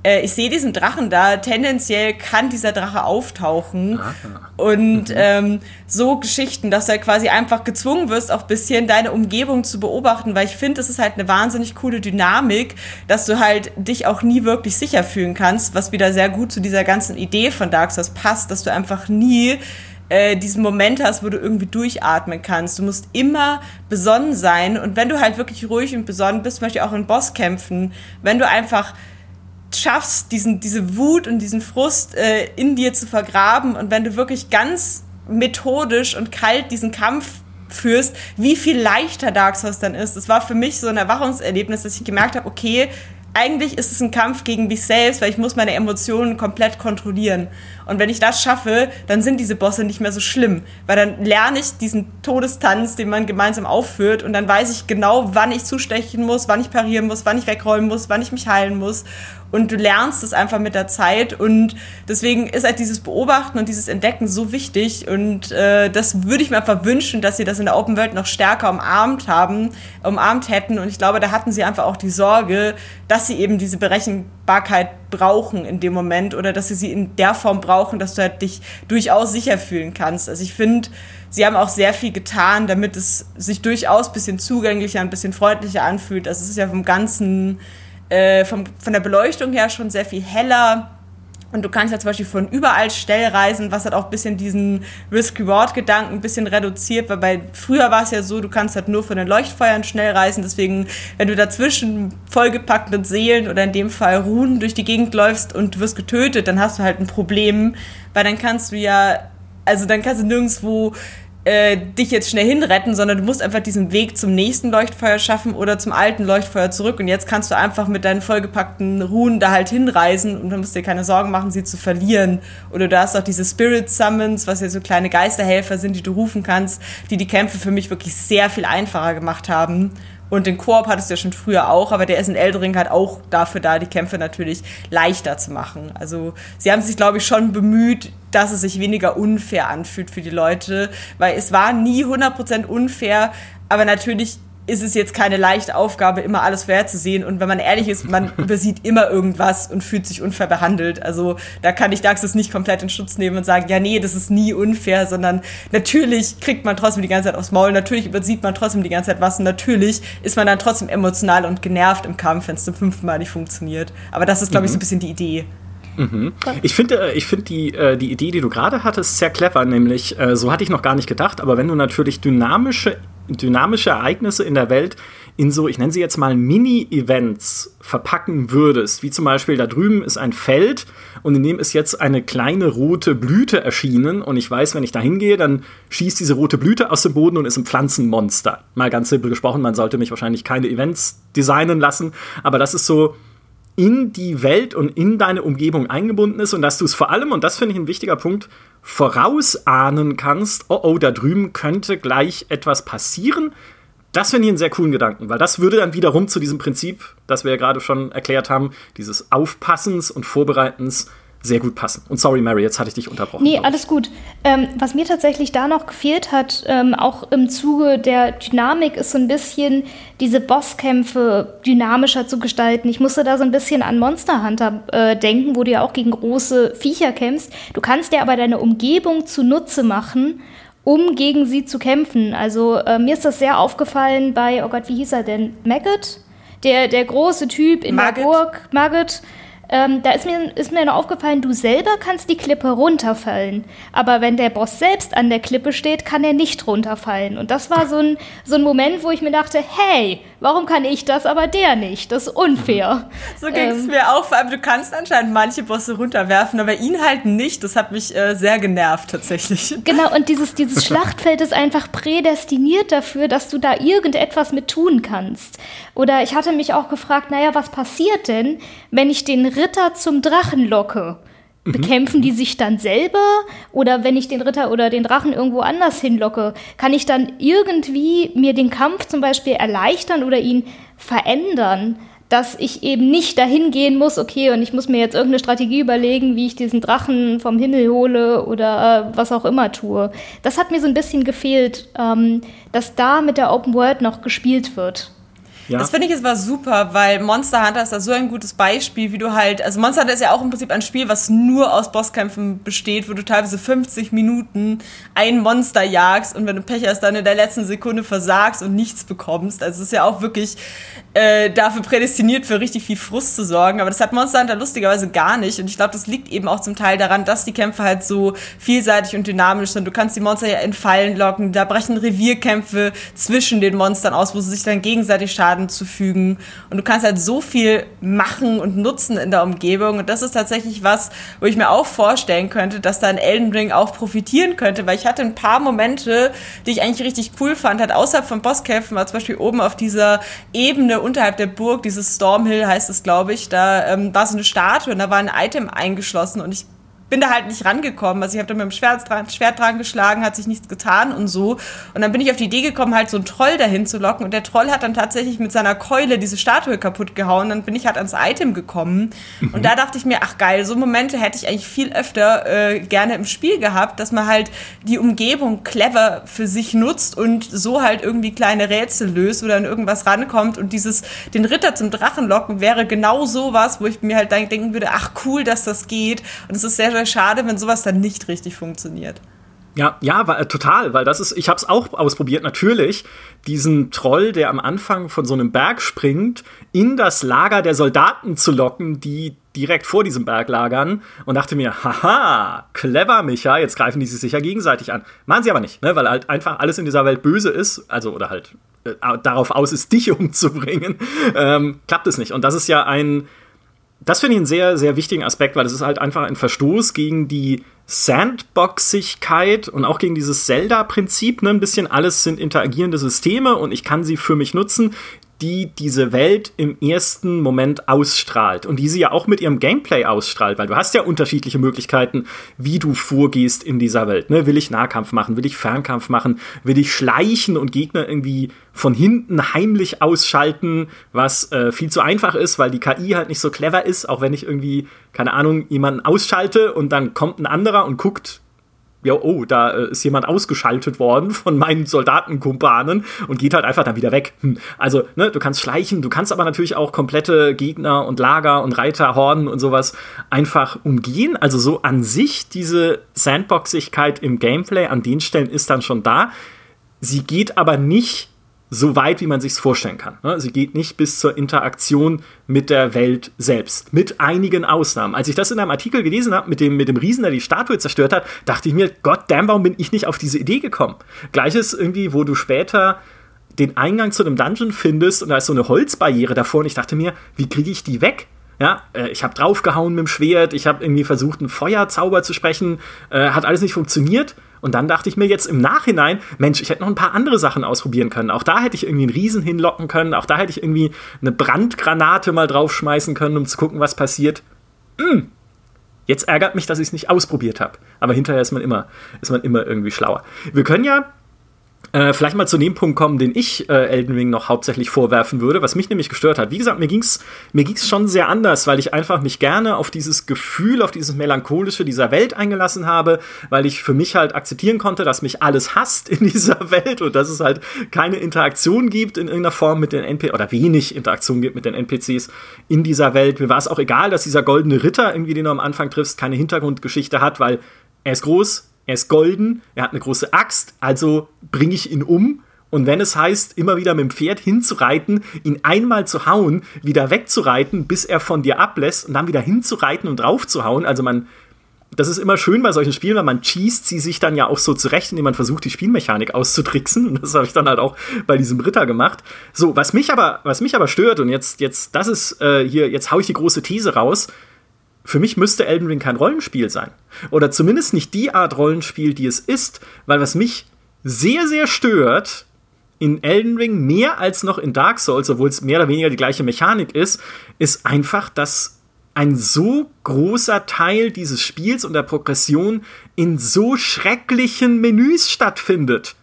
äh, ich sehe diesen Drachen da, tendenziell kann dieser Drache auftauchen. Aha. Und mhm. ähm, so Geschichten, dass du halt quasi einfach gezwungen wirst, auch ein bisschen deine Umgebung zu beobachten, weil ich finde, es ist halt eine wahnsinnig coole Dynamik, dass du halt dich auch nie wirklich sicher fühlen kannst, was wieder sehr gut zu dieser ganzen Idee von Dark Souls passt, dass du einfach nie äh, diesen Moment hast, wo du irgendwie durchatmen kannst. Du musst immer besonnen sein und wenn du halt wirklich ruhig und besonnen bist, möchte ich auch in Bosskämpfen, wenn du einfach schaffst, diesen, diese Wut und diesen Frust äh, in dir zu vergraben und wenn du wirklich ganz methodisch und kalt diesen Kampf führst, wie viel leichter Dark Souls dann ist. Das war für mich so ein Erwachungserlebnis, dass ich gemerkt habe, okay, eigentlich ist es ein Kampf gegen mich selbst, weil ich muss meine Emotionen komplett kontrollieren. Und wenn ich das schaffe, dann sind diese Bosse nicht mehr so schlimm, weil dann lerne ich diesen Todestanz, den man gemeinsam aufführt und dann weiß ich genau, wann ich zustechen muss, wann ich parieren muss, wann ich wegräumen muss, wann ich mich heilen muss und du lernst es einfach mit der Zeit und deswegen ist halt dieses Beobachten und dieses Entdecken so wichtig und äh, das würde ich mir einfach wünschen, dass sie das in der Open World noch stärker umarmt haben, umarmt hätten und ich glaube, da hatten sie einfach auch die Sorge, dass sie eben diese Berechenbarkeit brauchen in dem Moment oder dass sie sie in der Form brauchen, dass du halt dich durchaus sicher fühlen kannst. Also ich finde, sie haben auch sehr viel getan, damit es sich durchaus ein bisschen zugänglicher, ein bisschen freundlicher anfühlt. Also es ist ja vom ganzen äh, vom, von der Beleuchtung her schon sehr viel heller. Und du kannst ja zum Beispiel von überall schnell reisen, was halt auch ein bisschen diesen Risk-Reward-Gedanken ein bisschen reduziert, weil bei, früher war es ja so, du kannst halt nur von den Leuchtfeuern schnell reisen, deswegen, wenn du dazwischen vollgepackt mit Seelen oder in dem Fall Runen durch die Gegend läufst und du wirst getötet, dann hast du halt ein Problem, weil dann kannst du ja, also dann kannst du nirgendwo äh, dich jetzt schnell hinretten, sondern du musst einfach diesen Weg zum nächsten Leuchtfeuer schaffen oder zum alten Leuchtfeuer zurück. Und jetzt kannst du einfach mit deinen vollgepackten Ruhen da halt hinreisen und dann musst du dir keine Sorgen machen, sie zu verlieren. Oder du hast auch diese Spirit Summons, was ja so kleine Geisterhelfer sind, die du rufen kannst, die die Kämpfe für mich wirklich sehr viel einfacher gemacht haben. Und den Koop hattest du ja schon früher auch, aber der ist in Eldring halt auch dafür da, die Kämpfe natürlich leichter zu machen. Also sie haben sich, glaube ich, schon bemüht, dass es sich weniger unfair anfühlt für die Leute, weil es war nie 100% unfair, aber natürlich ist es jetzt keine leichte Aufgabe, immer alles vorherzusehen. Und wenn man ehrlich ist, man übersieht immer irgendwas und fühlt sich unfair behandelt. Also da kann ich Daxis nicht komplett in Schutz nehmen und sagen, ja, nee, das ist nie unfair, sondern natürlich kriegt man trotzdem die ganze Zeit aufs Maul, natürlich übersieht man trotzdem die ganze Zeit was und natürlich ist man dann trotzdem emotional und genervt im Kampf, wenn es zum fünften Mal nicht funktioniert. Aber das ist, glaube ich, so ein mhm. bisschen die Idee. Mhm. Ich finde äh, ich find die, äh, die Idee, die du gerade hattest, sehr clever, nämlich, äh, so hatte ich noch gar nicht gedacht, aber wenn du natürlich dynamische dynamische Ereignisse in der Welt in so, ich nenne sie jetzt mal Mini-Events verpacken würdest, wie zum Beispiel da drüben ist ein Feld und in dem ist jetzt eine kleine rote Blüte erschienen und ich weiß, wenn ich da hingehe, dann schießt diese rote Blüte aus dem Boden und ist ein Pflanzenmonster. Mal ganz simpel gesprochen, man sollte mich wahrscheinlich keine Events designen lassen, aber das ist so in die Welt und in deine Umgebung eingebunden ist und dass du es vor allem, und das finde ich ein wichtiger Punkt, vorausahnen kannst, oh oh, da drüben könnte gleich etwas passieren. Das finde ich einen sehr coolen Gedanken, weil das würde dann wiederum zu diesem Prinzip, das wir ja gerade schon erklärt haben, dieses Aufpassens und Vorbereitens sehr gut passen. Und sorry, Mary, jetzt hatte ich dich unterbrochen. Nee, alles gut. Ähm, was mir tatsächlich da noch gefehlt hat, ähm, auch im Zuge der Dynamik, ist so ein bisschen diese Bosskämpfe dynamischer zu gestalten. Ich musste da so ein bisschen an Monster Hunter äh, denken, wo du ja auch gegen große Viecher kämpfst. Du kannst dir aber deine Umgebung zunutze machen um gegen sie zu kämpfen. Also äh, mir ist das sehr aufgefallen bei, oh Gott, wie hieß er denn? Maggot? Der, der große Typ in Margit. der Burg, Maggot. Ähm, da ist mir, ist mir noch aufgefallen, du selber kannst die Klippe runterfallen. Aber wenn der Boss selbst an der Klippe steht, kann er nicht runterfallen. Und das war so ein, so ein Moment, wo ich mir dachte, hey, warum kann ich das, aber der nicht? Das ist unfair. So ging es ähm, mir auch. Vor allem, du kannst anscheinend manche Bosse runterwerfen, aber ihn halt nicht. Das hat mich äh, sehr genervt tatsächlich. Genau, und dieses, dieses Schlachtfeld ist einfach prädestiniert dafür, dass du da irgendetwas mit tun kannst. Oder ich hatte mich auch gefragt, naja, was passiert denn, wenn ich den Ritter zum Drachen locke? Mhm. Bekämpfen die sich dann selber? Oder wenn ich den Ritter oder den Drachen irgendwo anders hinlocke, kann ich dann irgendwie mir den Kampf zum Beispiel erleichtern oder ihn verändern? dass ich eben nicht dahin gehen muss, okay, und ich muss mir jetzt irgendeine Strategie überlegen, wie ich diesen Drachen vom Himmel hole oder äh, was auch immer tue. Das hat mir so ein bisschen gefehlt, ähm, dass da mit der Open World noch gespielt wird. Ja. Das finde ich, es war super, weil Monster Hunter ist da so ein gutes Beispiel, wie du halt, also Monster Hunter ist ja auch im Prinzip ein Spiel, was nur aus Bosskämpfen besteht, wo du teilweise 50 Minuten ein Monster jagst und wenn du Pech hast, dann in der letzten Sekunde versagst und nichts bekommst. Also es ist ja auch wirklich äh, dafür prädestiniert, für richtig viel Frust zu sorgen. Aber das hat Monster Hunter lustigerweise gar nicht. Und ich glaube, das liegt eben auch zum Teil daran, dass die Kämpfe halt so vielseitig und dynamisch sind. Du kannst die Monster ja in Fallen locken, da brechen Revierkämpfe zwischen den Monstern aus, wo sie sich dann gegenseitig schaden zufügen. Und du kannst halt so viel machen und nutzen in der Umgebung. Und das ist tatsächlich was, wo ich mir auch vorstellen könnte, dass da ein Elden Ring auch profitieren könnte, weil ich hatte ein paar Momente, die ich eigentlich richtig cool fand, halt außerhalb von Bosskämpfen, war zum Beispiel oben auf dieser Ebene unterhalb der Burg, dieses Stormhill heißt es, glaube ich, da ähm, war so eine Statue und da war ein Item eingeschlossen und ich bin da halt nicht rangekommen. Also ich habe da mit dem Schwert dran, Schwert dran geschlagen, hat sich nichts getan und so. Und dann bin ich auf die Idee gekommen, halt so einen Troll dahin zu locken. Und der Troll hat dann tatsächlich mit seiner Keule diese Statue kaputt gehauen. Dann bin ich halt ans Item gekommen. Mhm. Und da dachte ich mir, ach geil, so Momente hätte ich eigentlich viel öfter äh, gerne im Spiel gehabt, dass man halt die Umgebung clever für sich nutzt und so halt irgendwie kleine Rätsel löst oder an irgendwas rankommt. Und dieses, den Ritter zum Drachen locken wäre genau so was, wo ich mir halt denken würde, ach cool, dass das geht. Und es ist sehr wäre schade, wenn sowas dann nicht richtig funktioniert. Ja, ja, äh, total, weil das ist, ich habe es auch ausprobiert, natürlich, diesen Troll, der am Anfang von so einem Berg springt, in das Lager der Soldaten zu locken, die direkt vor diesem Berg lagern und dachte mir, haha, clever, Micha, jetzt greifen die sich sicher gegenseitig an. Machen sie aber nicht, ne, weil halt einfach alles in dieser Welt böse ist, also oder halt äh, darauf aus ist, dich umzubringen, ähm, klappt es nicht. Und das ist ja ein, das finde ich einen sehr, sehr wichtigen Aspekt, weil es ist halt einfach ein Verstoß gegen die Sandboxigkeit und auch gegen dieses Zelda-Prinzip. Ne? Ein bisschen alles sind interagierende Systeme und ich kann sie für mich nutzen die diese Welt im ersten Moment ausstrahlt und die sie ja auch mit ihrem Gameplay ausstrahlt, weil du hast ja unterschiedliche Möglichkeiten, wie du vorgehst in dieser Welt. Ne? Will ich Nahkampf machen? Will ich Fernkampf machen? Will ich schleichen und Gegner irgendwie von hinten heimlich ausschalten, was äh, viel zu einfach ist, weil die KI halt nicht so clever ist, auch wenn ich irgendwie, keine Ahnung, jemanden ausschalte und dann kommt ein anderer und guckt, ja, oh, da äh, ist jemand ausgeschaltet worden von meinen Soldatenkumpanen und geht halt einfach dann wieder weg. Hm. Also, ne, du kannst schleichen, du kannst aber natürlich auch komplette Gegner und Lager und Reiterhorden und sowas einfach umgehen. Also so an sich diese Sandboxigkeit im Gameplay an den Stellen ist dann schon da. Sie geht aber nicht so weit, wie man sich vorstellen kann. Ne? Sie geht nicht bis zur Interaktion mit der Welt selbst, mit einigen Ausnahmen. Als ich das in einem Artikel gelesen habe mit dem, mit dem Riesen, der die Statue zerstört hat, dachte ich mir, Gott damn, warum bin ich nicht auf diese Idee gekommen? Gleiches irgendwie, wo du später den Eingang zu einem Dungeon findest und da ist so eine Holzbarriere davor und ich dachte mir, wie kriege ich die weg? Ja, äh, ich habe draufgehauen mit dem Schwert, ich habe irgendwie versucht, einen Feuerzauber zu sprechen, äh, hat alles nicht funktioniert. Und dann dachte ich mir jetzt im Nachhinein, Mensch, ich hätte noch ein paar andere Sachen ausprobieren können. Auch da hätte ich irgendwie einen Riesen hinlocken können. Auch da hätte ich irgendwie eine Brandgranate mal draufschmeißen können, um zu gucken, was passiert. Hm. Jetzt ärgert mich, dass ich es nicht ausprobiert habe. Aber hinterher ist man immer, ist man immer irgendwie schlauer. Wir können ja äh, vielleicht mal zu dem Punkt kommen, den ich äh, Elden Ring noch hauptsächlich vorwerfen würde, was mich nämlich gestört hat. Wie gesagt, mir ging's mir ging's schon sehr anders, weil ich einfach mich gerne auf dieses Gefühl, auf dieses melancholische dieser Welt eingelassen habe, weil ich für mich halt akzeptieren konnte, dass mich alles hasst in dieser Welt und dass es halt keine Interaktion gibt in irgendeiner Form mit den NPCs oder wenig Interaktion gibt mit den NPCs in dieser Welt. Mir war es auch egal, dass dieser goldene Ritter irgendwie, den du am Anfang triffst, keine Hintergrundgeschichte hat, weil er ist groß, er ist golden, er hat eine große Axt, also bringe ich ihn um. Und wenn es heißt, immer wieder mit dem Pferd hinzureiten, ihn einmal zu hauen, wieder wegzureiten, bis er von dir ablässt und dann wieder hinzureiten und draufzuhauen, also man, das ist immer schön bei solchen Spielen, weil man cheest sie sich dann ja auch so zurecht, indem man versucht, die Spielmechanik auszutricksen. Und das habe ich dann halt auch bei diesem Ritter gemacht. So, was mich aber, was mich aber stört, und jetzt, jetzt, das ist äh, hier, jetzt haue ich die große These raus, für mich müsste Elden Ring kein Rollenspiel sein. Oder zumindest nicht die Art Rollenspiel, die es ist, weil was mich sehr, sehr stört in Elden Ring, mehr als noch in Dark Souls, obwohl es mehr oder weniger die gleiche Mechanik ist, ist einfach, dass ein so großer Teil dieses Spiels und der Progression in so schrecklichen Menüs stattfindet.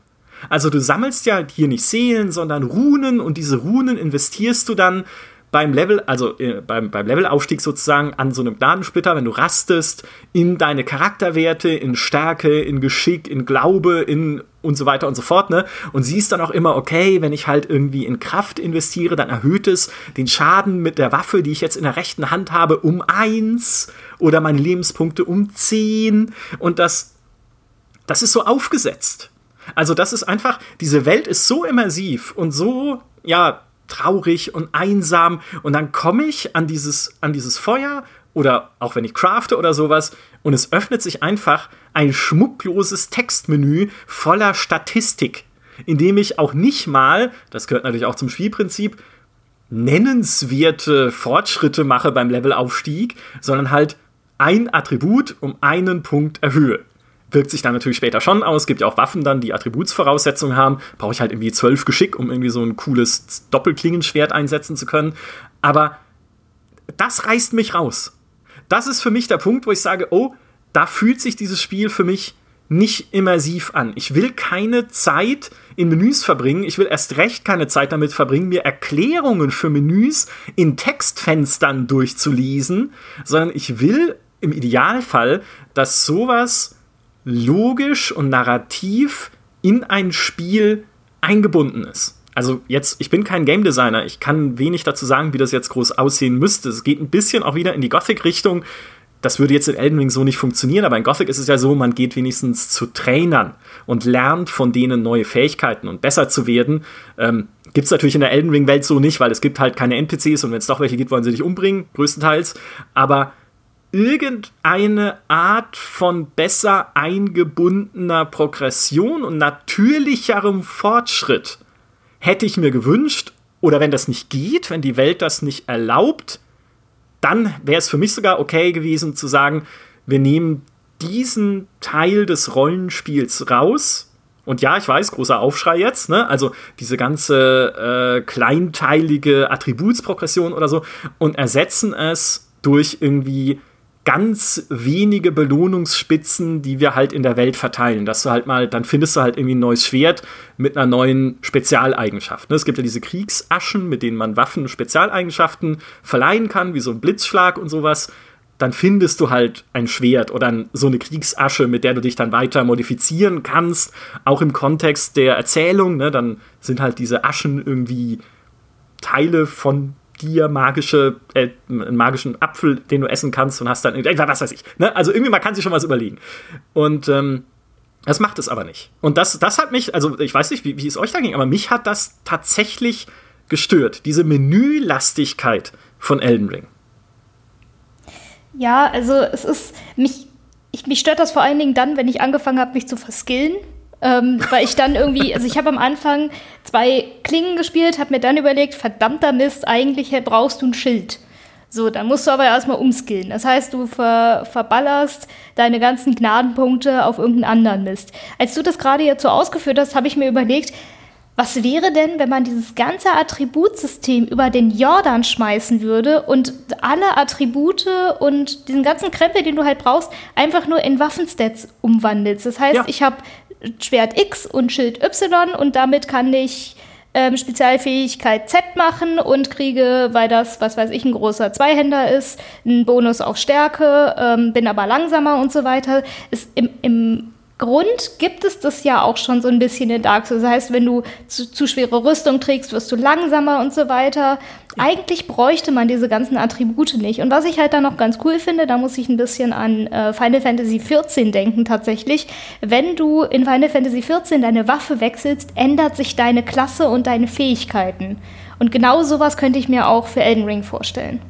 Also du sammelst ja hier nicht Seelen, sondern Runen und diese Runen investierst du dann beim Level, also äh, beim, beim Levelaufstieg sozusagen an so einem Gnadensplitter, wenn du rastest, in deine Charakterwerte, in Stärke, in Geschick, in Glaube, in und so weiter und so fort, ne? Und siehst dann auch immer, okay, wenn ich halt irgendwie in Kraft investiere, dann erhöht es den Schaden mit der Waffe, die ich jetzt in der rechten Hand habe, um eins oder meine Lebenspunkte um zehn. Und das, das ist so aufgesetzt. Also, das ist einfach, diese Welt ist so immersiv und so, ja, traurig und einsam. Und dann komme ich an dieses, an dieses Feuer oder auch wenn ich crafte oder sowas und es öffnet sich einfach ein schmuckloses Textmenü voller Statistik, in dem ich auch nicht mal, das gehört natürlich auch zum Spielprinzip, nennenswerte Fortschritte mache beim Levelaufstieg, sondern halt ein Attribut um einen Punkt erhöhe wirkt sich dann natürlich später schon aus. Gibt ja auch Waffen dann, die Attributsvoraussetzungen haben. Brauche ich halt irgendwie zwölf Geschick, um irgendwie so ein cooles Doppelklingenschwert einsetzen zu können. Aber das reißt mich raus. Das ist für mich der Punkt, wo ich sage, oh, da fühlt sich dieses Spiel für mich nicht immersiv an. Ich will keine Zeit in Menüs verbringen. Ich will erst recht keine Zeit damit verbringen, mir Erklärungen für Menüs in Textfenstern durchzulesen, sondern ich will im Idealfall, dass sowas logisch und narrativ in ein Spiel eingebunden ist. Also jetzt, ich bin kein Game Designer, ich kann wenig dazu sagen, wie das jetzt groß aussehen müsste. Es geht ein bisschen auch wieder in die Gothic-Richtung. Das würde jetzt in Elden Ring so nicht funktionieren, aber in Gothic ist es ja so, man geht wenigstens zu Trainern und lernt von denen neue Fähigkeiten und besser zu werden. Ähm, gibt es natürlich in der Elden Ring-Welt so nicht, weil es gibt halt keine NPCs und wenn es doch welche gibt, wollen sie dich umbringen, größtenteils. Aber irgendeine Art von besser eingebundener Progression und natürlicherem Fortschritt hätte ich mir gewünscht. Oder wenn das nicht geht, wenn die Welt das nicht erlaubt, dann wäre es für mich sogar okay gewesen zu sagen, wir nehmen diesen Teil des Rollenspiels raus. Und ja, ich weiß, großer Aufschrei jetzt, ne? Also diese ganze äh, kleinteilige Attributsprogression oder so und ersetzen es durch irgendwie ganz wenige Belohnungsspitzen, die wir halt in der Welt verteilen. Dass du halt mal, dann findest du halt irgendwie ein neues Schwert mit einer neuen Spezialeigenschaft. Ne? Es gibt ja diese Kriegsaschen, mit denen man Waffen Spezialeigenschaften verleihen kann, wie so ein Blitzschlag und sowas. Dann findest du halt ein Schwert oder so eine Kriegsasche, mit der du dich dann weiter modifizieren kannst. Auch im Kontext der Erzählung, ne? dann sind halt diese Aschen irgendwie Teile von dir magische, äh, einen magischen Apfel, den du essen kannst und hast dann, was weiß ich. Ne? Also irgendwie, man kann sich schon was überlegen. Und ähm, das macht es aber nicht. Und das, das hat mich, also ich weiß nicht, wie, wie es euch da ging, aber mich hat das tatsächlich gestört. Diese Menülastigkeit von Elden Ring. Ja, also es ist, mich, ich, mich stört das vor allen Dingen dann, wenn ich angefangen habe, mich zu verskillen. Ähm, weil ich dann irgendwie, also ich habe am Anfang zwei Klingen gespielt, habe mir dann überlegt, verdammter Mist, eigentlich brauchst du ein Schild. So, dann musst du aber erstmal umskillen. Das heißt, du ver verballerst deine ganzen Gnadenpunkte auf irgendeinen anderen Mist. Als du das gerade jetzt so ausgeführt hast, habe ich mir überlegt, was wäre denn, wenn man dieses ganze Attributsystem über den Jordan schmeißen würde und alle Attribute und diesen ganzen Krempel, den du halt brauchst, einfach nur in Waffenstats umwandelst? Das heißt, ja. ich habe Schwert X und Schild Y und damit kann ich ähm, Spezialfähigkeit Z machen und kriege, weil das, was weiß ich, ein großer Zweihänder ist, einen Bonus auf Stärke, ähm, bin aber langsamer und so weiter. Ist im, im Grund gibt es das ja auch schon so ein bisschen in Dark Souls. Das heißt, wenn du zu, zu schwere Rüstung trägst, wirst du langsamer und so weiter. Eigentlich bräuchte man diese ganzen Attribute nicht. Und was ich halt da noch ganz cool finde, da muss ich ein bisschen an äh, Final Fantasy XIV denken tatsächlich. Wenn du in Final Fantasy XIV deine Waffe wechselst, ändert sich deine Klasse und deine Fähigkeiten. Und genau sowas könnte ich mir auch für Elden Ring vorstellen.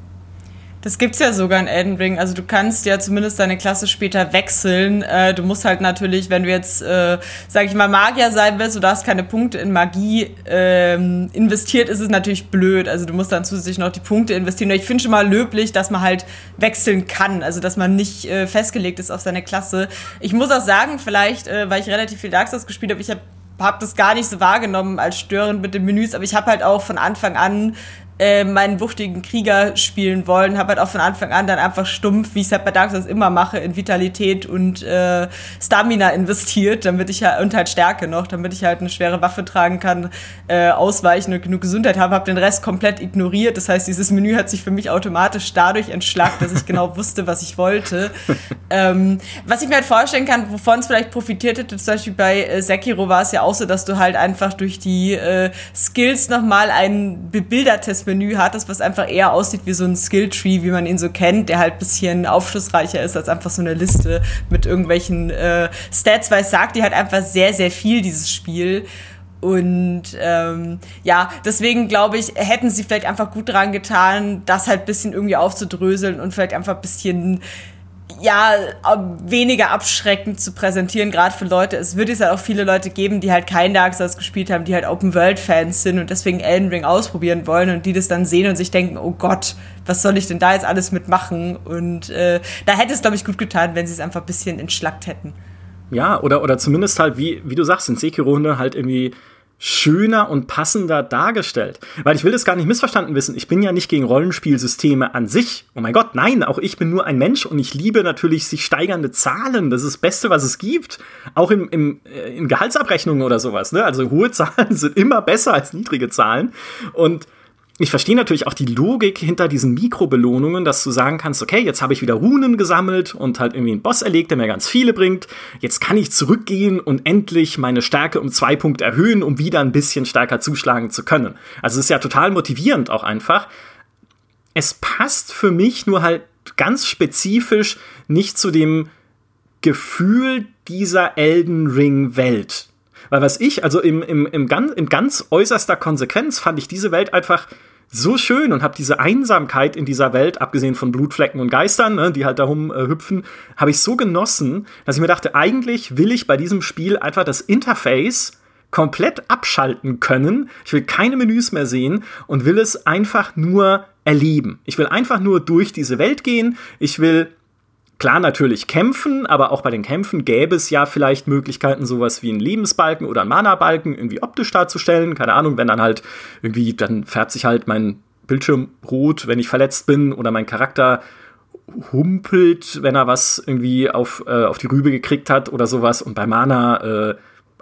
Das gibt's ja sogar in Elden Ring. Also du kannst ja zumindest deine Klasse später wechseln. Äh, du musst halt natürlich, wenn du jetzt, äh, sag ich mal, Magier sein willst, du hast keine Punkte in Magie ähm, investiert, ist es natürlich blöd. Also du musst dann zusätzlich noch die Punkte investieren. Ich finde schon mal löblich, dass man halt wechseln kann. Also dass man nicht äh, festgelegt ist auf seine Klasse. Ich muss auch sagen, vielleicht, äh, weil ich relativ viel Dark Souls gespielt habe, ich habe hab das gar nicht so wahrgenommen als störend mit den Menüs, aber ich habe halt auch von Anfang an äh, meinen wuchtigen Krieger spielen wollen. Habe halt auch von Anfang an dann einfach stumpf, wie ich es halt bei Dark Souls immer mache, in Vitalität und äh, Stamina investiert, damit ich halt, und halt Stärke noch, damit ich halt eine schwere Waffe tragen kann, äh, ausweichen und genug Gesundheit habe. Habe den Rest komplett ignoriert. Das heißt, dieses Menü hat sich für mich automatisch dadurch entschlackt, dass ich genau wusste, was ich wollte. ähm, was ich mir halt vorstellen kann, wovon es vielleicht profitiert hätte, zum Beispiel bei äh, Sekiro war es ja auch so, dass du halt einfach durch die äh, Skills nochmal ein bebildertes Menü hattest, was einfach eher aussieht wie so ein Skilltree, wie man ihn so kennt, der halt ein bisschen aufschlussreicher ist als einfach so eine Liste mit irgendwelchen äh, Stats, weil es sagt dir halt einfach sehr, sehr viel, dieses Spiel. Und ähm, ja, deswegen glaube ich, hätten sie vielleicht einfach gut dran getan, das halt ein bisschen irgendwie aufzudröseln und vielleicht einfach ein bisschen ja, weniger abschreckend zu präsentieren, gerade für Leute. Es wird jetzt halt auch viele Leute geben, die halt kein Dark Souls gespielt haben, die halt Open-World-Fans sind und deswegen Elden Ring ausprobieren wollen und die das dann sehen und sich denken, oh Gott, was soll ich denn da jetzt alles mitmachen? Und äh, da hätte es, glaube ich, gut getan, wenn sie es einfach ein bisschen entschlackt hätten. Ja, oder, oder zumindest halt, wie, wie du sagst, in Sekiro halt irgendwie schöner und passender dargestellt. Weil ich will das gar nicht missverstanden wissen. Ich bin ja nicht gegen Rollenspielsysteme an sich. Oh mein Gott, nein, auch ich bin nur ein Mensch und ich liebe natürlich sich steigernde Zahlen. Das ist das Beste, was es gibt. Auch im, im, äh, in Gehaltsabrechnungen oder sowas. Ne? Also hohe Zahlen sind immer besser als niedrige Zahlen. Und ich verstehe natürlich auch die Logik hinter diesen Mikrobelohnungen, dass du sagen kannst, okay, jetzt habe ich wieder Runen gesammelt und halt irgendwie einen Boss erlegt, der mir ganz viele bringt. Jetzt kann ich zurückgehen und endlich meine Stärke um zwei Punkte erhöhen, um wieder ein bisschen stärker zuschlagen zu können. Also es ist ja total motivierend auch einfach. Es passt für mich nur halt ganz spezifisch nicht zu dem Gefühl dieser Elden Ring Welt. Weil was ich, also im, im, im, ganz, in ganz äußerster Konsequenz fand ich diese Welt einfach so schön und habe diese Einsamkeit in dieser Welt, abgesehen von Blutflecken und Geistern, ne, die halt darum äh, hüpfen, habe ich so genossen, dass ich mir dachte, eigentlich will ich bei diesem Spiel einfach das Interface komplett abschalten können. Ich will keine Menüs mehr sehen und will es einfach nur erleben. Ich will einfach nur durch diese Welt gehen. Ich will Klar, natürlich kämpfen, aber auch bei den Kämpfen gäbe es ja vielleicht Möglichkeiten, sowas wie einen Lebensbalken oder einen Mana-Balken irgendwie optisch darzustellen. Keine Ahnung, wenn dann halt irgendwie, dann färbt sich halt mein Bildschirm rot, wenn ich verletzt bin, oder mein Charakter humpelt, wenn er was irgendwie auf, äh, auf die Rübe gekriegt hat oder sowas. Und bei Mana äh,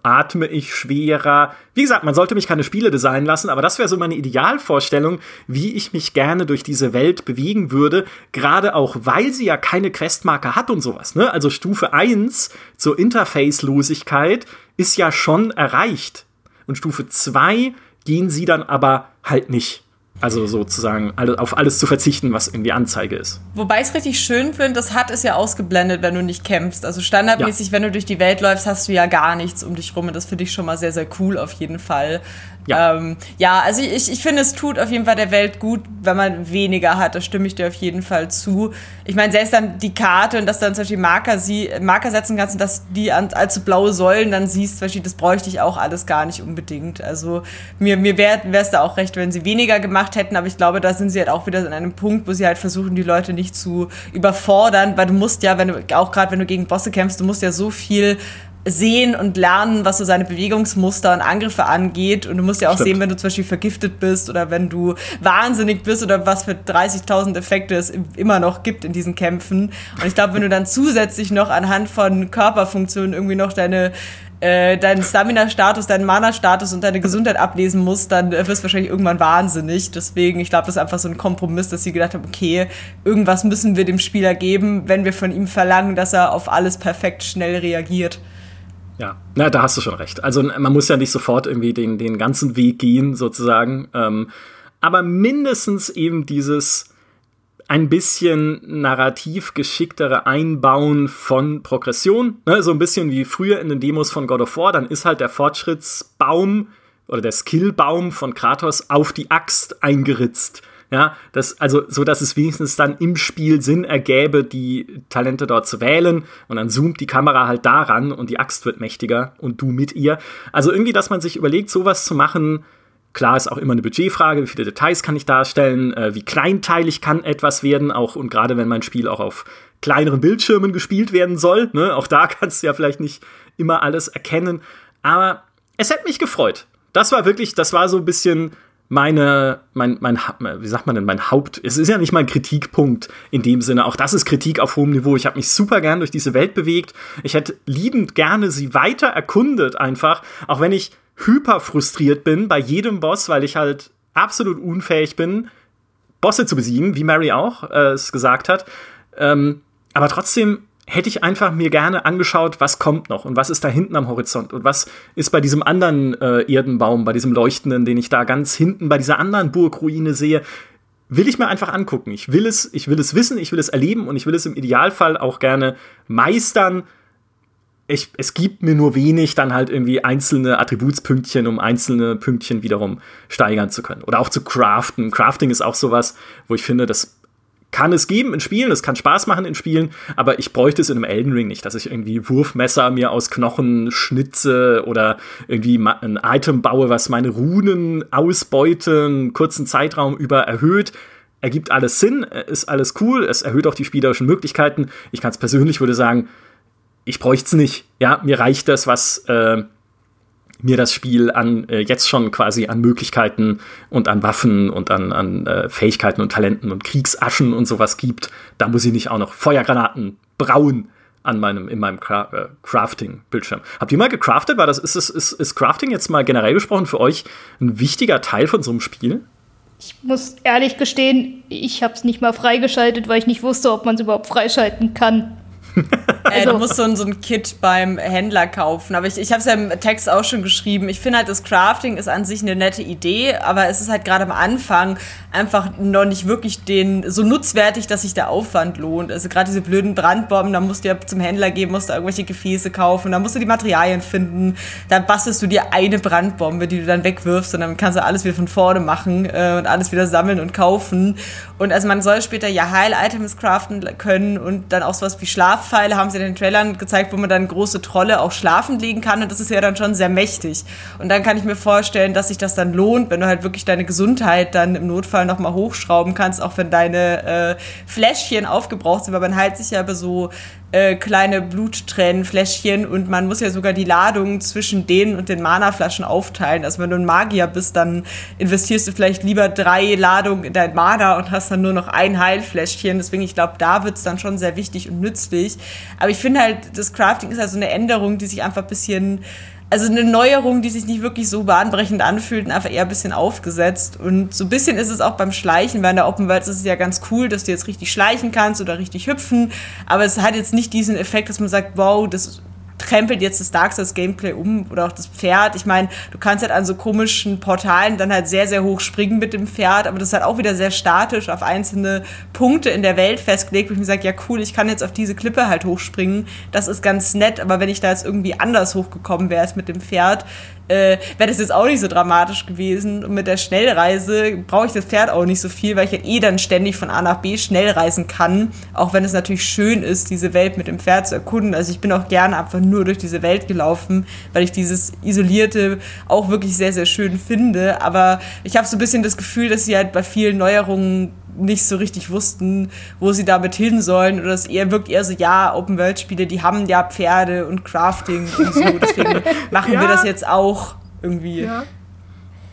atme ich schwerer. Wie gesagt, man sollte mich keine Spiele designen lassen, aber das wäre so meine Idealvorstellung, wie ich mich gerne durch diese Welt bewegen würde, gerade auch, weil sie ja keine Questmarker hat und sowas. Ne? Also Stufe 1 zur Interface-Losigkeit ist ja schon erreicht. Und Stufe 2 gehen sie dann aber halt nicht. Also sozusagen auf alles zu verzichten, was irgendwie Anzeige ist. Wobei ich es richtig schön finde, das hat es ja ausgeblendet, wenn du nicht kämpfst. Also standardmäßig, ja. wenn du durch die Welt läufst, hast du ja gar nichts um dich rum. Und das finde ich schon mal sehr, sehr cool auf jeden Fall. Ja, ähm, ja also ich, ich finde, es tut auf jeden Fall der Welt gut, wenn man weniger hat. Da stimme ich dir auf jeden Fall zu. Ich meine, selbst dann die Karte und dass du dann zum Beispiel Marker, sie, Marker setzen kannst und dass die an, als blaue Säulen dann siehst, zum Beispiel, das bräuchte ich auch alles gar nicht unbedingt. Also mir, mir wäre es da auch recht, wenn sie weniger gemacht hätten, aber ich glaube, da sind sie halt auch wieder an einem Punkt, wo sie halt versuchen, die Leute nicht zu überfordern, weil du musst ja, wenn du, auch gerade wenn du gegen Bosse kämpfst, du musst ja so viel sehen und lernen, was so seine Bewegungsmuster und Angriffe angeht. Und du musst ja auch Stimmt. sehen, wenn du zum Beispiel vergiftet bist oder wenn du wahnsinnig bist oder was für 30.000 Effekte es immer noch gibt in diesen Kämpfen. Und ich glaube, wenn du dann zusätzlich noch anhand von Körperfunktionen irgendwie noch deine äh, deinen Stamina-Status, deinen Mana-Status und deine Gesundheit ablesen musst, dann wirst du wahrscheinlich irgendwann wahnsinnig. Deswegen, ich glaube, das ist einfach so ein Kompromiss, dass sie gedacht haben, okay, irgendwas müssen wir dem Spieler geben, wenn wir von ihm verlangen, dass er auf alles perfekt schnell reagiert. Ja, na, da hast du schon recht. Also man muss ja nicht sofort irgendwie den, den ganzen Weg gehen, sozusagen. Ähm, aber mindestens eben dieses ein bisschen narrativ geschicktere Einbauen von Progression. Ne, so ein bisschen wie früher in den Demos von God of War, dann ist halt der Fortschrittsbaum oder der Skillbaum von Kratos auf die Axt eingeritzt. Ja, das, also, so dass es wenigstens dann im Spiel Sinn ergäbe, die Talente dort zu wählen. Und dann zoomt die Kamera halt daran und die Axt wird mächtiger und du mit ihr. Also irgendwie, dass man sich überlegt, sowas zu machen, Klar ist auch immer eine Budgetfrage, wie viele Details kann ich darstellen, äh, wie kleinteilig kann etwas werden, auch und gerade wenn mein Spiel auch auf kleineren Bildschirmen gespielt werden soll, ne, auch da kannst du ja vielleicht nicht immer alles erkennen. Aber es hätte mich gefreut. Das war wirklich, das war so ein bisschen meine, mein, mein, wie sagt man denn, mein Haupt, es ist ja nicht mein Kritikpunkt in dem Sinne, auch das ist Kritik auf hohem Niveau. Ich habe mich super gern durch diese Welt bewegt. Ich hätte liebend gerne sie weiter erkundet einfach, auch wenn ich hyper frustriert bin bei jedem Boss, weil ich halt absolut unfähig bin, Bosse zu besiegen, wie Mary auch äh, es gesagt hat. Ähm, aber trotzdem hätte ich einfach mir gerne angeschaut, was kommt noch und was ist da hinten am Horizont und was ist bei diesem anderen äh, Erdenbaum, bei diesem leuchtenden, den ich da ganz hinten bei dieser anderen Burgruine sehe, will ich mir einfach angucken. Ich will es, ich will es wissen, ich will es erleben und ich will es im Idealfall auch gerne meistern ich, es gibt mir nur wenig dann halt irgendwie einzelne Attributspünktchen, um einzelne Pünktchen wiederum steigern zu können. Oder auch zu craften. Crafting ist auch sowas, wo ich finde, das kann es geben in Spielen, es kann Spaß machen in Spielen, aber ich bräuchte es in einem Elden Ring nicht, dass ich irgendwie Wurfmesser mir aus Knochen schnitze oder irgendwie ein Item baue, was meine Runen ausbeute, einen kurzen Zeitraum über erhöht ergibt alles Sinn, ist alles cool, es erhöht auch die spielerischen Möglichkeiten. Ich es persönlich würde sagen, ich bräuchte es nicht. Ja, mir reicht das, was äh, mir das Spiel an äh, jetzt schon quasi an Möglichkeiten und an Waffen und an, an äh, Fähigkeiten und Talenten und Kriegsaschen und sowas gibt. Da muss ich nicht auch noch Feuergranaten brauen an meinem, in meinem Cra äh, Crafting-Bildschirm. Habt ihr mal gecraftet? War das, ist, ist, ist, ist Crafting jetzt mal generell gesprochen für euch ein wichtiger Teil von so einem Spiel? Ich muss ehrlich gestehen, ich habe es nicht mal freigeschaltet, weil ich nicht wusste, ob man es überhaupt freischalten kann. Äh, du musst so ein, so ein Kit beim Händler kaufen. Aber ich, ich habe es ja im Text auch schon geschrieben. Ich finde halt, das Crafting ist an sich eine nette Idee, aber es ist halt gerade am Anfang einfach noch nicht wirklich den so nutzwertig, dass sich der Aufwand lohnt. Also gerade diese blöden Brandbomben, da musst du ja zum Händler gehen, musst du irgendwelche Gefäße kaufen, da musst du die Materialien finden, dann bastelst du dir eine Brandbombe, die du dann wegwirfst und dann kannst du alles wieder von vorne machen äh, und alles wieder sammeln und kaufen. Und also man soll später ja Heil-Items craften können und dann auch sowas wie Schlafpfeile haben sie in den Trailern gezeigt, wo man dann große Trolle auch schlafen legen kann und das ist ja dann schon sehr mächtig. Und dann kann ich mir vorstellen, dass sich das dann lohnt, wenn du halt wirklich deine Gesundheit dann im Notfall Fall nochmal hochschrauben kannst, auch wenn deine äh, Fläschchen aufgebraucht sind, weil man halt sich ja über so äh, kleine Bluttränenfläschchen und man muss ja sogar die Ladung zwischen denen und den Mana-Flaschen aufteilen. Also wenn du ein Magier bist, dann investierst du vielleicht lieber drei Ladungen in dein Mana und hast dann nur noch ein Heilfläschchen. Deswegen, ich glaube, da wird es dann schon sehr wichtig und nützlich. Aber ich finde halt, das Crafting ist also eine Änderung, die sich einfach ein bisschen also eine Neuerung, die sich nicht wirklich so bahnbrechend anfühlt und einfach eher ein bisschen aufgesetzt. Und so ein bisschen ist es auch beim Schleichen, weil in der Open World ist es ja ganz cool, dass du jetzt richtig schleichen kannst oder richtig hüpfen. Aber es hat jetzt nicht diesen Effekt, dass man sagt, wow, das krempelt jetzt das Dark Souls Gameplay um oder auch das Pferd. Ich meine, du kannst halt an so komischen Portalen dann halt sehr, sehr hoch springen mit dem Pferd, aber das ist halt auch wieder sehr statisch auf einzelne Punkte in der Welt festgelegt, wo ich mir sage, ja cool, ich kann jetzt auf diese Klippe halt hochspringen. Das ist ganz nett, aber wenn ich da jetzt irgendwie anders hochgekommen wäre als mit dem Pferd, äh, wäre das jetzt auch nicht so dramatisch gewesen. Und mit der Schnellreise brauche ich das Pferd auch nicht so viel, weil ich ja eh dann ständig von A nach B schnell reisen kann. Auch wenn es natürlich schön ist, diese Welt mit dem Pferd zu erkunden. Also ich bin auch gerne einfach nur durch diese Welt gelaufen, weil ich dieses Isolierte auch wirklich sehr, sehr schön finde. Aber ich habe so ein bisschen das Gefühl, dass sie halt bei vielen Neuerungen nicht so richtig wussten, wo sie damit hin sollen. Oder es eher wirkt eher so, ja, Open-World-Spiele, die haben ja Pferde und Crafting und so. Deswegen machen ja. wir das jetzt auch irgendwie. Ja.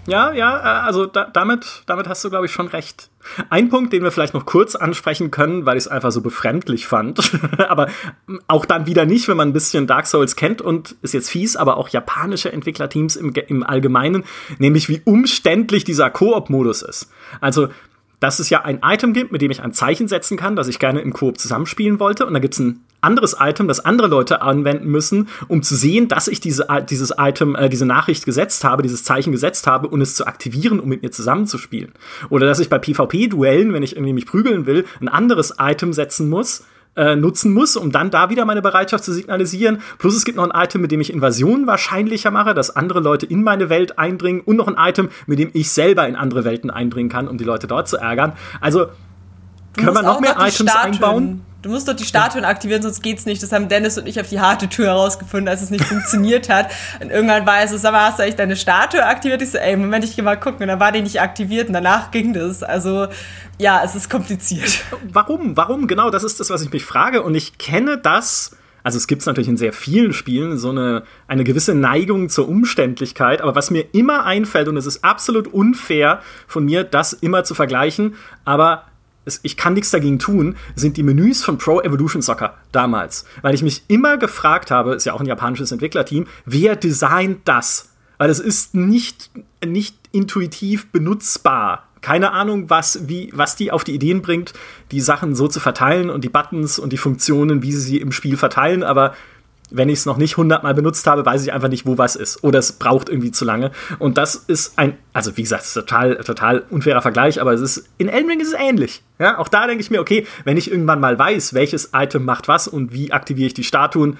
Ja, ja, äh, also da, damit, damit hast du, glaube ich, schon recht. Ein Punkt, den wir vielleicht noch kurz ansprechen können, weil ich es einfach so befremdlich fand, aber auch dann wieder nicht, wenn man ein bisschen Dark Souls kennt und ist jetzt fies, aber auch japanische Entwicklerteams im, im Allgemeinen, nämlich wie umständlich dieser Koop-Modus ist. Also dass es ja ein Item gibt, mit dem ich ein Zeichen setzen kann, das ich gerne im Koop zusammenspielen wollte. Und da gibt es ein anderes Item, das andere Leute anwenden müssen, um zu sehen, dass ich diese, dieses Item, äh, diese Nachricht gesetzt habe, dieses Zeichen gesetzt habe und es zu aktivieren, um mit mir zusammenzuspielen. Oder dass ich bei PvP-Duellen, wenn ich irgendwie mich prügeln will, ein anderes Item setzen muss, äh, nutzen muss, um dann da wieder meine Bereitschaft zu signalisieren. Plus es gibt noch ein Item, mit dem ich Invasionen wahrscheinlicher mache, dass andere Leute in meine Welt eindringen und noch ein Item, mit dem ich selber in andere Welten eindringen kann, um die Leute dort zu ärgern. Also können wir noch mehr Items Statuen. einbauen? Du musst doch die Statuen aktivieren, sonst geht's nicht. Das haben Dennis und ich auf die harte Tür herausgefunden, als es nicht funktioniert hat. Und irgendwann war es so, sag mal, hast du eigentlich deine Statue aktiviert? Ich so, ey, Moment, ich geh mal gucken. Und dann war die nicht aktiviert und danach ging das. Also, ja, es ist kompliziert. Warum? Warum? Genau, das ist das, was ich mich frage. Und ich kenne das. Also es gibt natürlich in sehr vielen Spielen, so eine, eine gewisse Neigung zur Umständlichkeit. Aber was mir immer einfällt, und es ist absolut unfair von mir, das immer zu vergleichen, aber ich kann nichts dagegen tun, sind die Menüs von Pro Evolution Soccer damals. Weil ich mich immer gefragt habe, ist ja auch ein japanisches Entwicklerteam, wer designt das? Weil es ist nicht, nicht intuitiv benutzbar. Keine Ahnung, was, wie, was die auf die Ideen bringt, die Sachen so zu verteilen und die Buttons und die Funktionen, wie sie sie im Spiel verteilen, aber wenn ich es noch nicht hundertmal benutzt habe, weiß ich einfach nicht, wo was ist. Oder es braucht irgendwie zu lange. Und das ist ein, also wie gesagt, total, total unfairer Vergleich, aber es ist, in Elden Ring ist es ähnlich. Ja, auch da denke ich mir, okay, wenn ich irgendwann mal weiß, welches Item macht was und wie aktiviere ich die Statuen,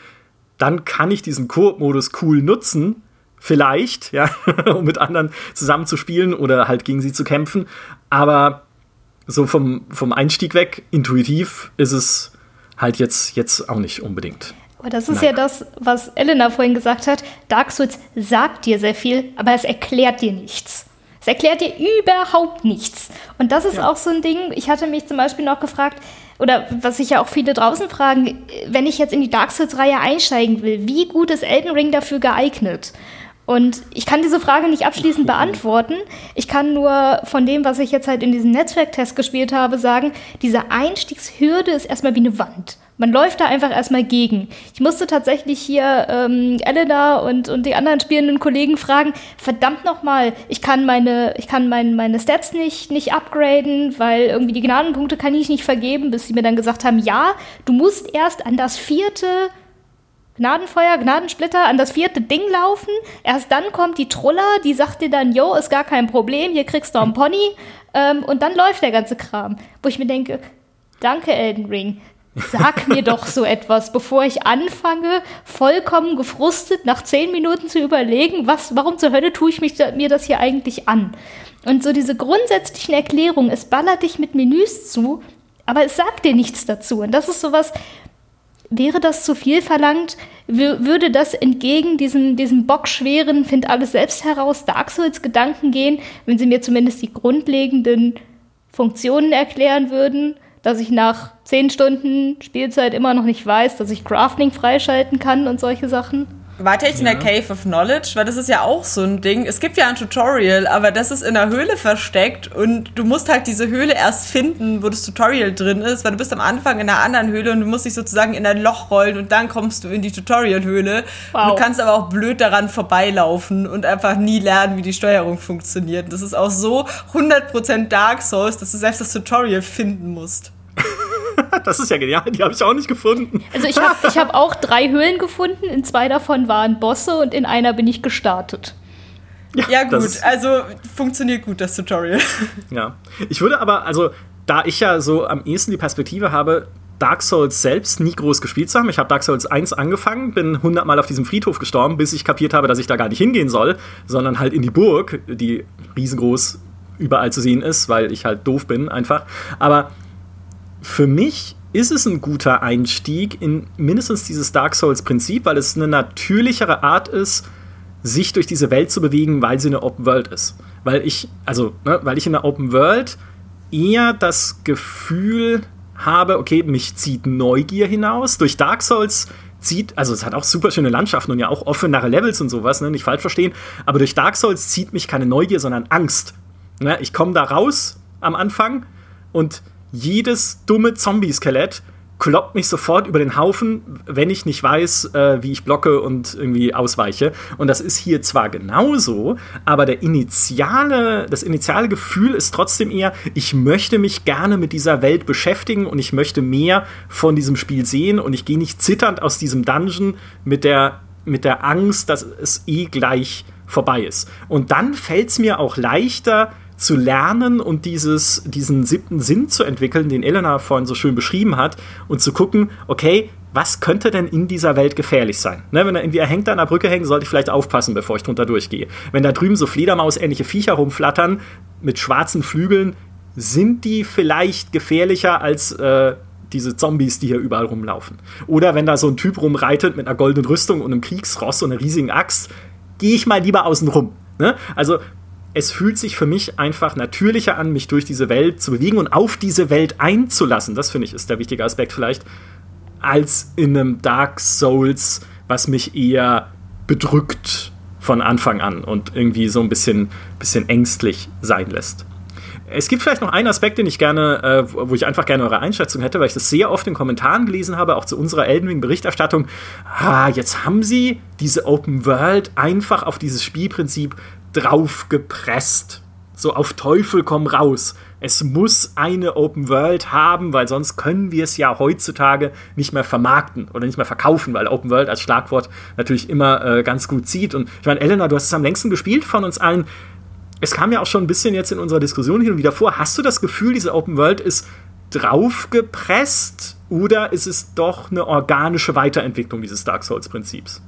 dann kann ich diesen Koop-Modus cool nutzen. Vielleicht, ja, um mit anderen zusammen zu spielen oder halt gegen sie zu kämpfen. Aber so vom, vom Einstieg weg, intuitiv, ist es halt jetzt, jetzt auch nicht unbedingt. Aber das ist Nein. ja das, was Elena vorhin gesagt hat. Dark Souls sagt dir sehr viel, aber es erklärt dir nichts. Es erklärt dir überhaupt nichts. Und das ist ja. auch so ein Ding. Ich hatte mich zum Beispiel noch gefragt, oder was sich ja auch viele draußen fragen, wenn ich jetzt in die Dark Souls-Reihe einsteigen will, wie gut ist Elden Ring dafür geeignet? Und ich kann diese Frage nicht abschließend beantworten. Ich kann nur von dem, was ich jetzt halt in diesem Netzwerktest gespielt habe, sagen, diese Einstiegshürde ist erstmal wie eine Wand. Man läuft da einfach erstmal gegen. Ich musste tatsächlich hier ähm, Elena und, und die anderen spielenden Kollegen fragen, verdammt nochmal, ich kann meine, ich kann mein, meine Stats nicht, nicht upgraden, weil irgendwie die Gnadenpunkte kann ich nicht vergeben, bis sie mir dann gesagt haben, ja, du musst erst an das vierte Gnadenfeuer, Gnadensplitter an das vierte Ding laufen. Erst dann kommt die Truller, die sagt dir dann, yo, ist gar kein Problem, hier kriegst du einen Pony. Ähm, und dann läuft der ganze Kram. Wo ich mir denke, danke Elden Ring. Sag mir doch so etwas, bevor ich anfange, vollkommen gefrustet nach zehn Minuten zu überlegen, was, warum zur Hölle tue ich mich, mir das hier eigentlich an? Und so diese grundsätzlichen Erklärungen, es ballert dich mit Menüs zu, aber es sagt dir nichts dazu. Und das ist sowas, wäre das zu viel verlangt? Würde das entgegen diesem, diesem bockschweren, find alles selbst heraus, Dark Souls Gedanken gehen, wenn sie mir zumindest die grundlegenden Funktionen erklären würden? Dass ich nach zehn Stunden Spielzeit immer noch nicht weiß, dass ich Crafting freischalten kann und solche Sachen. Wart ihr echt ja. in der Cave of Knowledge? Weil das ist ja auch so ein Ding. Es gibt ja ein Tutorial, aber das ist in der Höhle versteckt und du musst halt diese Höhle erst finden, wo das Tutorial drin ist, weil du bist am Anfang in einer anderen Höhle und du musst dich sozusagen in ein Loch rollen und dann kommst du in die Tutorial-Höhle. Wow. Du kannst aber auch blöd daran vorbeilaufen und einfach nie lernen, wie die Steuerung funktioniert. Das ist auch so 100% Dark Souls, dass du selbst das Tutorial finden musst. das ist ja genial, die habe ich auch nicht gefunden. Also ich habe ich hab auch drei Höhlen gefunden, in zwei davon waren Bosse und in einer bin ich gestartet. Ja, ja gut, also funktioniert gut das Tutorial. Ja, ich würde aber, also da ich ja so am ehesten die Perspektive habe, Dark Souls selbst nie groß gespielt zu haben. Ich habe Dark Souls 1 angefangen, bin hundertmal auf diesem Friedhof gestorben, bis ich kapiert habe, dass ich da gar nicht hingehen soll, sondern halt in die Burg, die riesengroß überall zu sehen ist, weil ich halt doof bin einfach. Aber für mich ist es ein guter Einstieg in mindestens dieses Dark Souls-Prinzip, weil es eine natürlichere Art ist, sich durch diese Welt zu bewegen, weil sie eine Open World ist. Weil ich, also, ne, weil ich in der Open World eher das Gefühl habe, okay, mich zieht Neugier hinaus. Durch Dark Souls zieht, also es hat auch super schöne Landschaften und ja auch offenere Levels und sowas, ne, nicht falsch verstehen, aber durch Dark Souls zieht mich keine Neugier, sondern Angst. Ne, ich komme da raus am Anfang und jedes dumme Zombie-Skelett kloppt mich sofort über den Haufen, wenn ich nicht weiß, äh, wie ich blocke und irgendwie ausweiche. Und das ist hier zwar genauso, aber der initiale, das initiale Gefühl ist trotzdem eher, ich möchte mich gerne mit dieser Welt beschäftigen und ich möchte mehr von diesem Spiel sehen und ich gehe nicht zitternd aus diesem Dungeon mit der, mit der Angst, dass es eh gleich vorbei ist. Und dann fällt es mir auch leichter, zu lernen und dieses, diesen siebten Sinn zu entwickeln, den Elena vorhin so schön beschrieben hat, und zu gucken, okay, was könnte denn in dieser Welt gefährlich sein? Ne, wenn er irgendwie hängt an der Brücke hängt, sollte ich vielleicht aufpassen, bevor ich drunter durchgehe. Wenn da drüben so Fledermaus-ähnliche Viecher rumflattern mit schwarzen Flügeln, sind die vielleicht gefährlicher als äh, diese Zombies, die hier überall rumlaufen. Oder wenn da so ein Typ rumreitet mit einer goldenen Rüstung und einem Kriegsross und einer riesigen Axt, gehe ich mal lieber außen rum. Ne? Also es fühlt sich für mich einfach natürlicher an, mich durch diese Welt zu bewegen und auf diese Welt einzulassen. Das finde ich ist der wichtige Aspekt vielleicht, als in einem Dark Souls, was mich eher bedrückt von Anfang an und irgendwie so ein bisschen, bisschen ängstlich sein lässt. Es gibt vielleicht noch einen Aspekt, den ich gerne, äh, wo ich einfach gerne eure Einschätzung hätte, weil ich das sehr oft in Kommentaren gelesen habe, auch zu unserer Elden Ring-Berichterstattung. Ah, jetzt haben sie diese Open World einfach auf dieses Spielprinzip draufgepresst. So auf Teufel komm raus. Es muss eine Open World haben, weil sonst können wir es ja heutzutage nicht mehr vermarkten oder nicht mehr verkaufen, weil Open World als Schlagwort natürlich immer äh, ganz gut zieht. Und ich meine, Elena, du hast es am längsten gespielt von uns allen. Es kam ja auch schon ein bisschen jetzt in unserer Diskussion hin und wieder vor. Hast du das Gefühl, diese Open World ist draufgepresst oder ist es doch eine organische Weiterentwicklung dieses Dark Souls-Prinzips?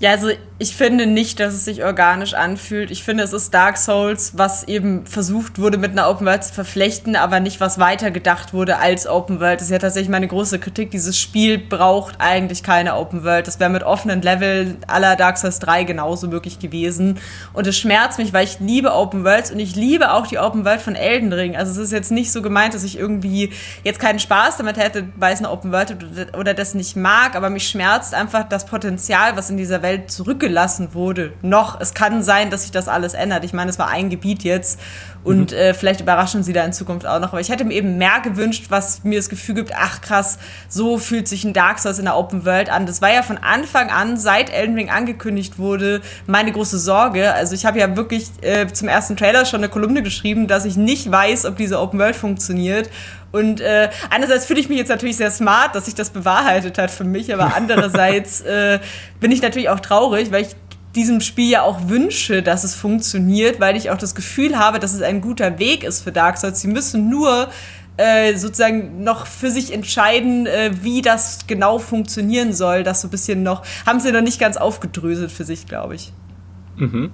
Ja, also ich finde nicht, dass es sich organisch anfühlt. Ich finde, es ist Dark Souls, was eben versucht wurde, mit einer Open World zu verflechten, aber nicht was weitergedacht wurde als Open World. Das ist ja tatsächlich meine große Kritik. Dieses Spiel braucht eigentlich keine Open World. Das wäre mit offenen Level aller Dark Souls 3 genauso möglich gewesen. Und es schmerzt mich, weil ich liebe Open Worlds und ich liebe auch die Open World von Elden Ring. Also es ist jetzt nicht so gemeint, dass ich irgendwie jetzt keinen Spaß damit hätte, weil es eine Open World oder das nicht mag, aber mich schmerzt einfach das Potenzial, was in dieser Welt zurückgelassen wurde. Noch. Es kann sein, dass sich das alles ändert. Ich meine, es war ein Gebiet jetzt und mhm. äh, vielleicht überraschen sie da in Zukunft auch noch. Aber ich hätte mir eben mehr gewünscht, was mir das Gefühl gibt, ach krass, so fühlt sich ein Dark Souls in der Open World an. Das war ja von Anfang an, seit Elden Ring angekündigt wurde, meine große Sorge. Also ich habe ja wirklich äh, zum ersten Trailer schon eine Kolumne geschrieben, dass ich nicht weiß, ob diese Open World funktioniert. Und äh, einerseits fühle ich mich jetzt natürlich sehr smart, dass sich das bewahrheitet hat für mich, aber andererseits äh, bin ich natürlich auch traurig, weil ich diesem Spiel ja auch wünsche, dass es funktioniert, weil ich auch das Gefühl habe, dass es ein guter Weg ist für Dark Souls. Sie müssen nur äh, sozusagen noch für sich entscheiden, äh, wie das genau funktionieren soll. Das so ein bisschen noch, haben sie noch nicht ganz aufgedröselt für sich, glaube ich. Mhm.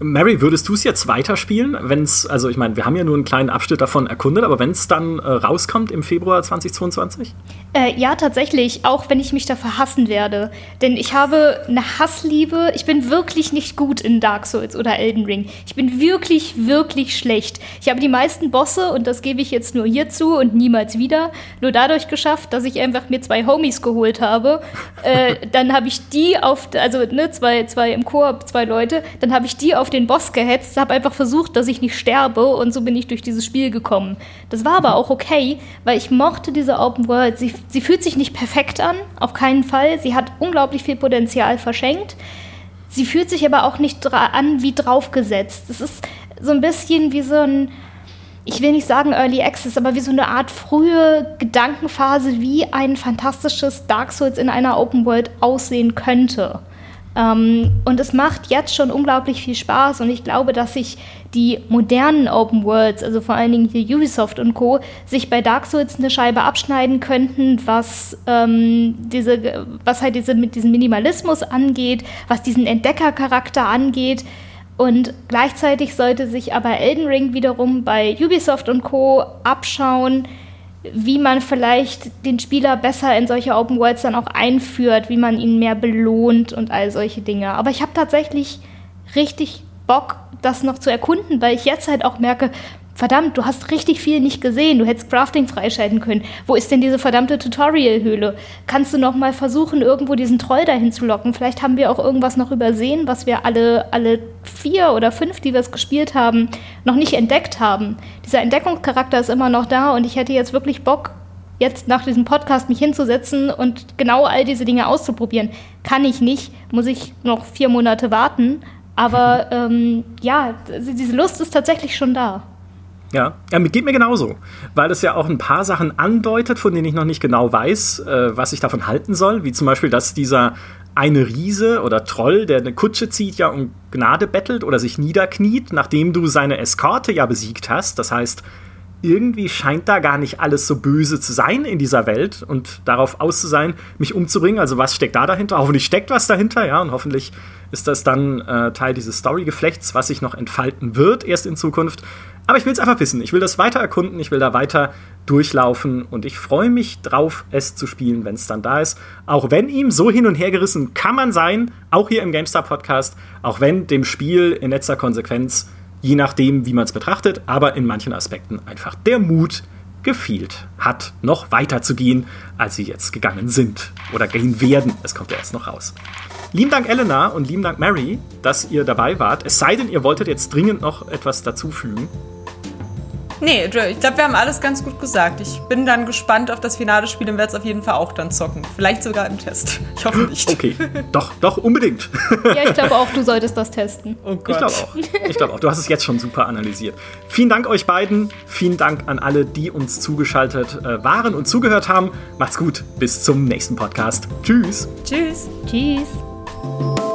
Mary, würdest du es jetzt weiterspielen, wenn es, also ich meine, wir haben ja nur einen kleinen Abschnitt davon erkundet, aber wenn es dann äh, rauskommt im Februar 2022? Äh, ja, tatsächlich, auch wenn ich mich dafür hassen werde. Denn ich habe eine Hassliebe, ich bin wirklich nicht gut in Dark Souls oder Elden Ring. Ich bin wirklich, wirklich schlecht. Ich habe die meisten Bosse, und das gebe ich jetzt nur hierzu und niemals wieder, nur dadurch geschafft, dass ich einfach mir zwei Homies geholt habe. Äh, dann habe ich die auf, also ne, zwei, zwei im Koop, zwei Leute, dann habe ich die auf den Boss gehetzt, habe einfach versucht, dass ich nicht sterbe und so bin ich durch dieses Spiel gekommen. Das war aber auch okay, weil ich mochte diese Open World. Sie, sie fühlt sich nicht perfekt an, auf keinen Fall. Sie hat unglaublich viel Potenzial verschenkt. Sie fühlt sich aber auch nicht an wie draufgesetzt. Es ist so ein bisschen wie so ein, ich will nicht sagen Early Access, aber wie so eine Art frühe Gedankenphase, wie ein fantastisches Dark Souls in einer Open World aussehen könnte. Ähm, und es macht jetzt schon unglaublich viel Spaß und ich glaube, dass sich die modernen Open Worlds, also vor allen Dingen hier Ubisoft und Co., sich bei Dark Souls eine Scheibe abschneiden könnten, was, ähm, diese, was halt diese, mit diesem Minimalismus angeht, was diesen Entdeckercharakter angeht. Und gleichzeitig sollte sich aber Elden Ring wiederum bei Ubisoft und Co. abschauen, wie man vielleicht den Spieler besser in solche Open Worlds dann auch einführt, wie man ihn mehr belohnt und all solche Dinge. Aber ich habe tatsächlich richtig Bock, das noch zu erkunden, weil ich jetzt halt auch merke, verdammt, du hast richtig viel nicht gesehen, du hättest Crafting freischalten können. Wo ist denn diese verdammte Tutorial-Höhle? Kannst du noch mal versuchen, irgendwo diesen Troll dahin zu locken? Vielleicht haben wir auch irgendwas noch übersehen, was wir alle, alle vier oder fünf, die wir es gespielt haben, noch nicht entdeckt haben. Dieser Entdeckungscharakter ist immer noch da und ich hätte jetzt wirklich Bock, jetzt nach diesem Podcast mich hinzusetzen und genau all diese Dinge auszuprobieren. Kann ich nicht, muss ich noch vier Monate warten. Aber ähm, ja, diese Lust ist tatsächlich schon da. Ja, ja, geht mir genauso, weil es ja auch ein paar Sachen andeutet, von denen ich noch nicht genau weiß, äh, was ich davon halten soll, wie zum Beispiel, dass dieser eine Riese oder Troll, der eine Kutsche zieht, ja um Gnade bettelt oder sich niederkniet, nachdem du seine Eskorte ja besiegt hast. Das heißt, irgendwie scheint da gar nicht alles so böse zu sein in dieser Welt und darauf aus zu sein, mich umzubringen. Also was steckt da dahinter? Hoffentlich steckt was dahinter, ja, und hoffentlich ist das dann äh, Teil dieses Story-Geflechts, was sich noch entfalten wird erst in Zukunft. Aber ich will es einfach wissen. Ich will das weiter erkunden, ich will da weiter durchlaufen und ich freue mich drauf, es zu spielen, wenn es dann da ist. Auch wenn ihm so hin und her gerissen kann man sein, auch hier im GameStar Podcast, auch wenn dem Spiel in letzter Konsequenz, je nachdem, wie man es betrachtet, aber in manchen Aspekten einfach der Mut gefehlt hat, noch weiter zu gehen, als sie jetzt gegangen sind oder gehen werden. Es kommt ja erst noch raus. Lieben Dank, Elena, und lieben Dank, Mary, dass ihr dabei wart. Es sei denn, ihr wolltet jetzt dringend noch etwas dazufügen. Nee, ich glaube, wir haben alles ganz gut gesagt. Ich bin dann gespannt auf das finale Spiel und werde es auf jeden Fall auch dann zocken. Vielleicht sogar im Test. Ich hoffe nicht. Okay, doch, doch, unbedingt. Ja, ich glaube auch, du solltest das testen. Oh Gott. Ich glaube auch. Ich glaube auch. Du hast es jetzt schon super analysiert. Vielen Dank euch beiden. Vielen Dank an alle, die uns zugeschaltet äh, waren und zugehört haben. Macht's gut. Bis zum nächsten Podcast. Tschüss. Tschüss. Tschüss. you